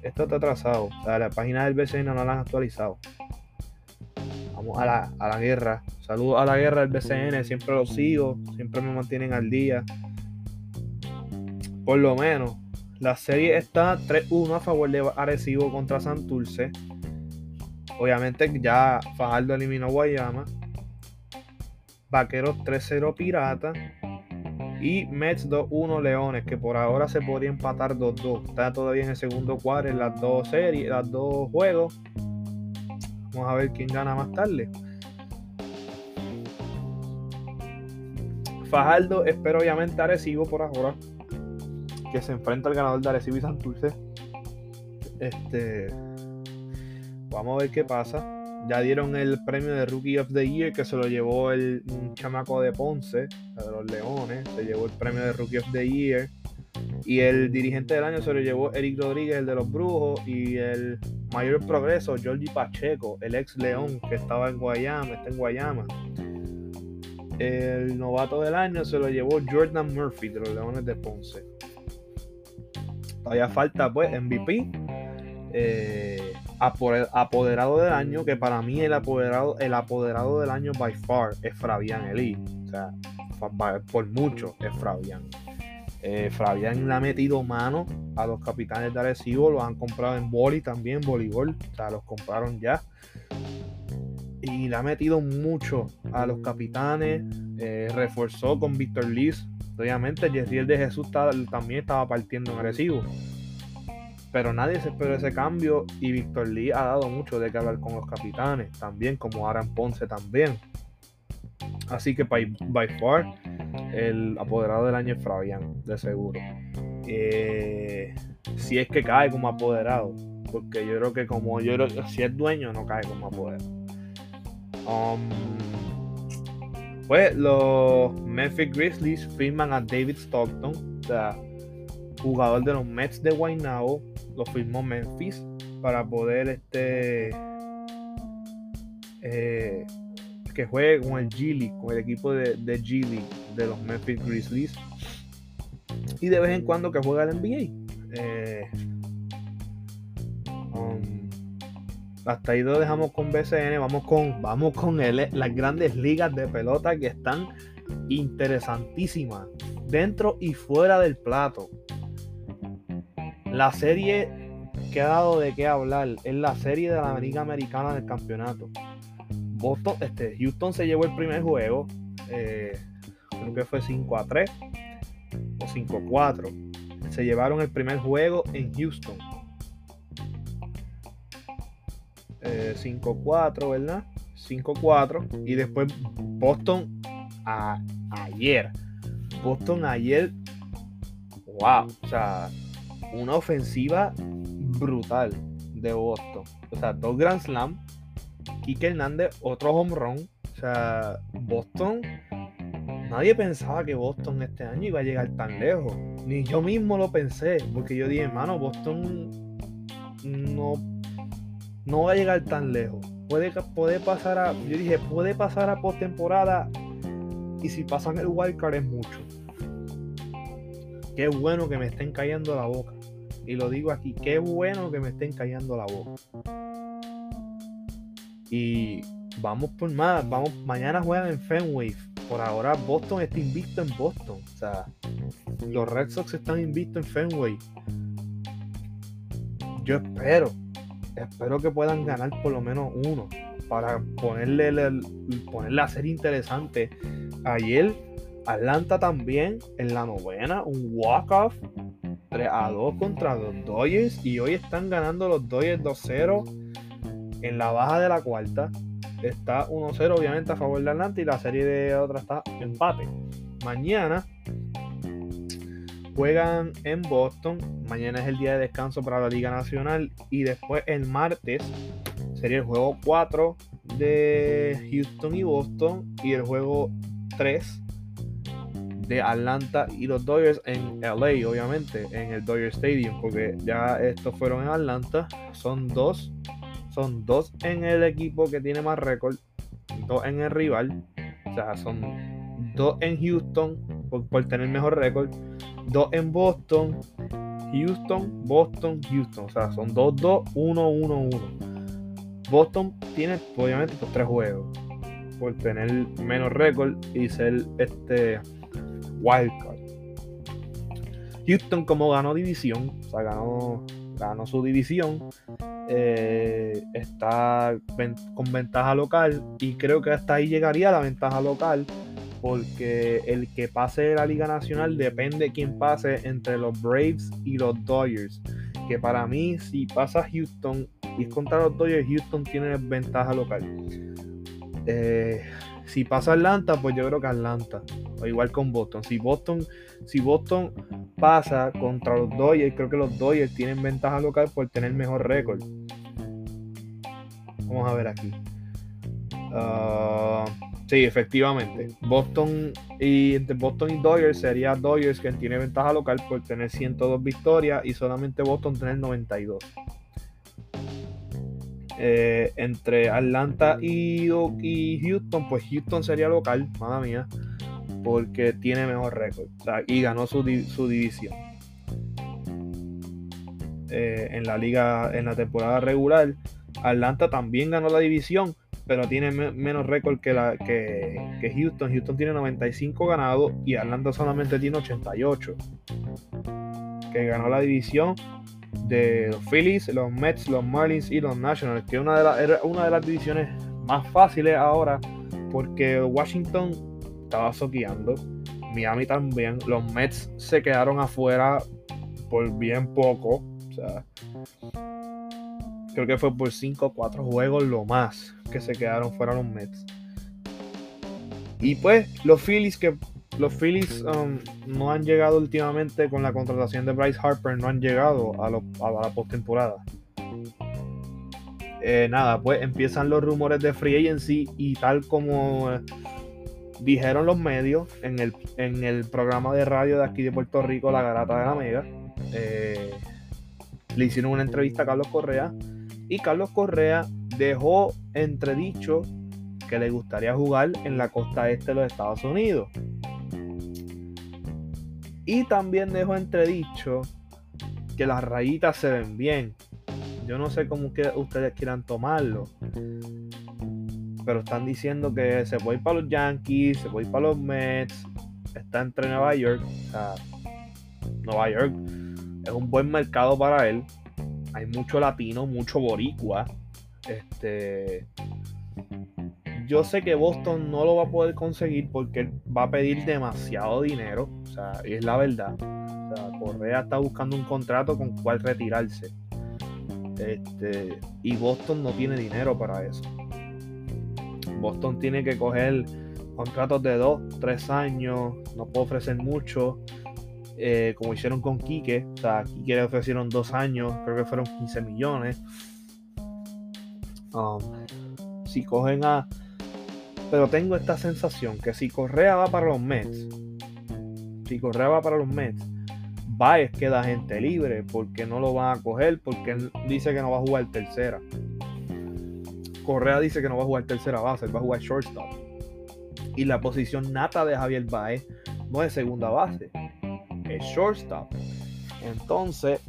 Esto está atrasado. O sea, la página del BCN no la han actualizado. Vamos a la, a la guerra. Saludos a la guerra del BCN, siempre lo sigo, siempre me mantienen al día. Por lo menos, la serie está 3-1 a favor de Arecibo contra Santurce. Obviamente ya Fajardo eliminó Guayama. Vaqueros 3-0 Pirata. Y Mets 2-1 Leones, que por ahora se podría empatar 2-2. Está todavía en el segundo cuadro en las dos series, las dos juegos. Vamos a ver quién gana más tarde. Fajardo espero obviamente Arecibo por ahora. Que se enfrenta al ganador de Arecibo y Santurce. Este. Vamos a ver qué pasa. Ya dieron el premio de Rookie of the Year que se lo llevó el chamaco de Ponce, de los Leones. Se llevó el premio de Rookie of the Year. Y el dirigente del año se lo llevó Eric Rodríguez, el de los Brujos. Y el mayor progreso, Georgie Pacheco, el ex León que estaba en Guayama, está en Guayama. El novato del año se lo llevó Jordan Murphy de los Leones de Ponce. Todavía falta pues MVP. Eh, apoderado del año, que para mí el apoderado, el apoderado del año by far es Fabián Eli. O sea, por mucho es Fabián. Eh, Fabián le ha metido mano a los capitanes de Arecibo, los han comprado en boli también, voleibol, o sea, los compraron ya. Y le ha metido mucho a los capitanes, eh, reforzó con Víctor Liz, Obviamente, Jerry de Jesús también estaba partiendo agresivo. Pero nadie se esperó ese cambio y Víctor Lee ha dado mucho de que hablar con los capitanes, también como Aran Ponce también. Así que by, far el apoderado del año es Fabián, de seguro. Eh, si es que cae como apoderado, porque yo creo que como yo si es dueño no cae como apoderado. Um, pues los Memphis Grizzlies firman a David Stockton, o sea, jugador de los Mets de Guaynabo, lo firmó Memphis para poder este eh, que juegue con el G con el equipo de, de de los Memphis Grizzlies y de vez en cuando que juega el NBA. Eh, um, hasta ahí lo dejamos con BCN, vamos con, vamos con las grandes ligas de pelota que están interesantísimas dentro y fuera del plato. La serie que ha dado de qué hablar es la serie de la Liga Americana del campeonato. Boston, este, Houston se llevó el primer juego, eh, creo que fue 5 a 3 o 5 a 4. Se llevaron el primer juego en Houston. 5-4, eh, ¿verdad? 5-4. Y después Boston a, ayer. Boston ayer. Wow. O sea, una ofensiva brutal de Boston. O sea, dos Grand Slam. Kike Hernández, otro home run. O sea, Boston. Nadie pensaba que Boston este año iba a llegar tan lejos. Ni yo mismo lo pensé. Porque yo dije, hermano, Boston no no va a llegar tan lejos. Puede, puede pasar a. Yo dije, puede pasar a postemporada. Y si pasan el wildcard es mucho. Qué bueno que me estén callando la boca. Y lo digo aquí, qué bueno que me estén callando la boca. Y vamos por más. Vamos, mañana juegan en Fenway. Por ahora Boston está invicto en Boston. O sea, los Red Sox están invictos en Fenway. Yo espero espero que puedan ganar por lo menos uno para ponerle, el, ponerle a ser interesante. Ayer, Atlanta también en la novena, un walk-off 3 a 2 contra los Dodgers y hoy están ganando los Dodgers 2-0 en la baja de la cuarta. Está 1-0 obviamente a favor de Atlanta y la serie de otra está empate. Mañana Juegan en Boston. Mañana es el día de descanso para la Liga Nacional. Y después el martes sería el juego 4 de Houston y Boston. Y el juego 3 de Atlanta y los Dodgers en LA, obviamente, en el Dodger Stadium. Porque ya estos fueron en Atlanta. Son dos. Son dos en el equipo que tiene más récord. Dos en el rival. O sea, son dos en Houston por, por tener mejor récord dos en Boston, Houston, Boston, Houston. O sea, son 2-2, 1-1-1. Boston tiene, obviamente, estos tres juegos. Por tener menos récord y ser este wildcard. Houston, como ganó división, o sea, ganó, ganó su división, eh, está con ventaja local y creo que hasta ahí llegaría la ventaja local porque el que pase la Liga Nacional depende de quién pase entre los Braves y los Dodgers. Que para mí, si pasa Houston y es contra los Dodgers, Houston tiene ventaja local. Eh, si pasa Atlanta, pues yo creo que Atlanta. O igual con Boston. Si Boston, si Boston pasa contra los Dodgers, creo que los Dodgers tienen ventaja local por tener mejor récord. Vamos a ver aquí. Uh, Sí, efectivamente. Boston y entre Boston y Dodgers sería Dodgers quien tiene ventaja local por tener 102 victorias y solamente Boston tener 92. Eh, entre Atlanta y, Houston, pues Houston sería local, madre mía, porque tiene mejor récord y ganó su, división. Eh, en la liga, en la temporada regular, Atlanta también ganó la división, pero tiene menos récord que, la, que, Houston. Houston tiene 95 ganados y Atlanta solamente tiene 88. Que ganó la división de los Phillies, los Mets, los Marlins y los Nationals, que una de era una de las divisiones más fáciles ahora porque Washington estaba soqueando. Miami también. Los Mets se quedaron afuera por bien poco. O sea, creo que fue por 5 o 4 juegos lo más que se quedaron fuera los Mets. Y pues los Phillies que los Phillies um, no han llegado últimamente con la contratación de Bryce Harper, no han llegado a, la postemporada. Eh, nada, pues empiezan los rumores de free agency y tal como dijeron los medios en el, en el programa de radio de aquí de Puerto Rico, La Garata de la Mega, eh, le hicieron una entrevista a Carlos Correa y Carlos Correa dejó entredicho que le gustaría jugar en la costa este de los Estados Unidos. Y también dejó entredicho que las rayitas se ven bien. Yo no sé cómo que ustedes quieran tomarlo. Pero están diciendo que se puede ir para los Yankees, se puede ir para los Mets. Está entre Nueva York. O sea, Nueva York es un buen mercado para él. Hay mucho latino, mucho boricua. Este. Yo sé que Boston no lo va a poder conseguir porque va a pedir demasiado dinero. O sea, es la verdad. Correa está buscando un contrato con cual retirarse. Este, y Boston no tiene dinero para eso. Boston tiene que coger contratos de 2, 3 años, no puede ofrecer mucho, eh, como hicieron con Quique. O Quique le ofrecieron 2 años, creo que fueron 15 millones. Um, si cogen a. Pero tengo esta sensación que si Correa va para los Mets, si Correa va para los Mets, Baez queda gente libre porque no lo van a coger, porque él dice que no va a jugar tercera. Correa dice que no va a jugar tercera base, él va a jugar shortstop. Y la posición nata de Javier Baez no es segunda base, es shortstop. Entonces,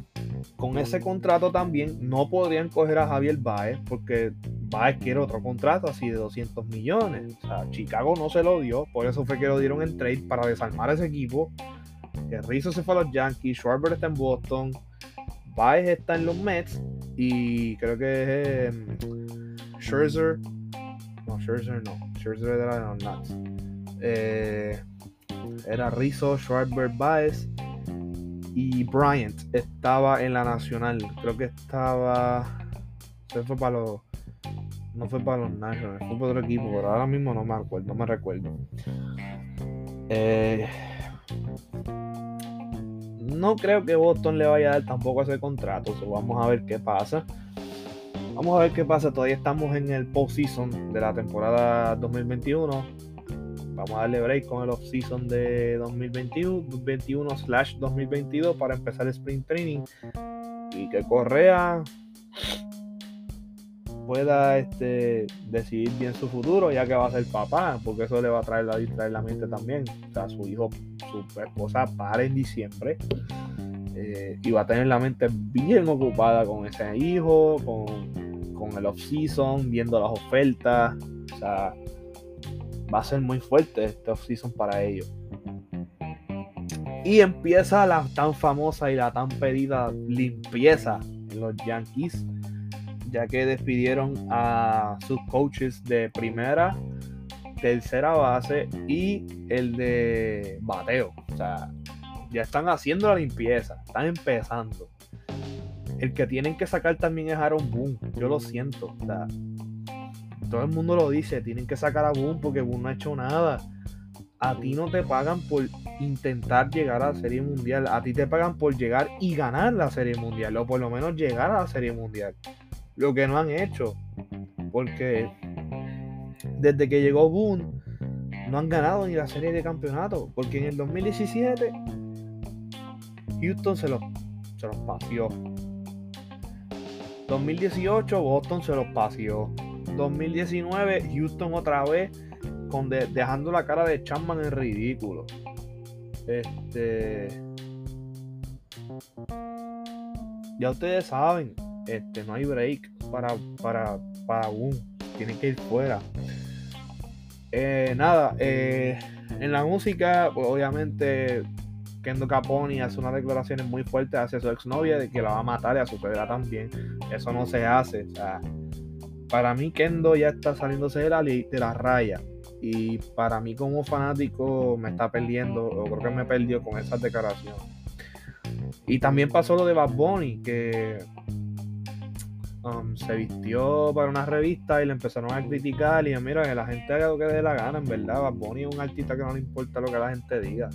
con ese contrato también no podrían coger a Javier Baez porque Baez quiere otro contrato así de 200 millones. O sea, Chicago no se lo dio, por eso fue que lo dieron en trade para desarmar ese equipo. Que Rizzo se fue a los Yankees, Schwarber está en Boston, Baez está en los Mets y creo que es em, Scherzer. No, Scherzer no. Scherzer era de los Nats. Eh, era Rizzo, Schwarber, Baez y Bryant estaba en la Nacional. Creo que estaba. Se fue para los. No fue para los Nationals, fue para otro equipo, pero ahora mismo no me acuerdo, no me recuerdo. Eh, no creo que Boston le vaya a dar tampoco ese contrato. vamos a ver qué pasa. Vamos a ver qué pasa. Todavía estamos en el postseason de la temporada 2021. Vamos a darle break con el off-season de 2021-2022 para empezar el sprint training. Y que Correa pueda este, decidir bien su futuro, ya que va a ser papá, porque eso le va a traer la, traer la mente también. O sea, su hijo, su esposa para en diciembre. Eh, y va a tener la mente bien ocupada con ese hijo, con con el off-season, viendo las ofertas. O sea, va a ser muy fuerte este off-season para ellos. Y empieza la tan famosa y la tan pedida limpieza en los Yankees, ya que despidieron a sus coaches de primera, tercera base y el de bateo. O sea, ya están haciendo la limpieza, están empezando el que tienen que sacar también es Aaron Boone. Yo lo siento. todo el mundo lo dice, tienen que sacar a Boone porque Boone no ha hecho nada. A ti no te pagan por intentar llegar a la Serie Mundial. A ti te pagan por llegar y ganar la Serie Mundial. O por lo menos llegar a la Serie Mundial. Lo que no han hecho. Porque desde que llegó Boone, no han ganado ni la Serie de Campeonato. Porque en el 2017, Houston se los, se los paseó. 2018 Boston se los paseó. 2019 Houston otra vez con dejando la cara de Chapman en ridículo. Este ya ustedes saben, este no hay break para para para Boom. Tienen que ir fuera. Eh, nada, eh, en la música, obviamente Kendo Caponi hace unas declaraciones muy fuertes hacia su exnovia de que la va a matar y a su suegra también. Eso no se hace. O sea, para mí Kendo ya está saliéndose de la, de la raya. Y para mí como fanático me está perdiendo, o creo que me perdió con esas declaraciones. Y también pasó lo de Bad Bunny, que um, se vistió para una revista y le empezaron a criticar. Y mira, que la gente haga lo que dé la gana, en verdad. Bad Bunny es un artista que no le importa lo que la gente diga.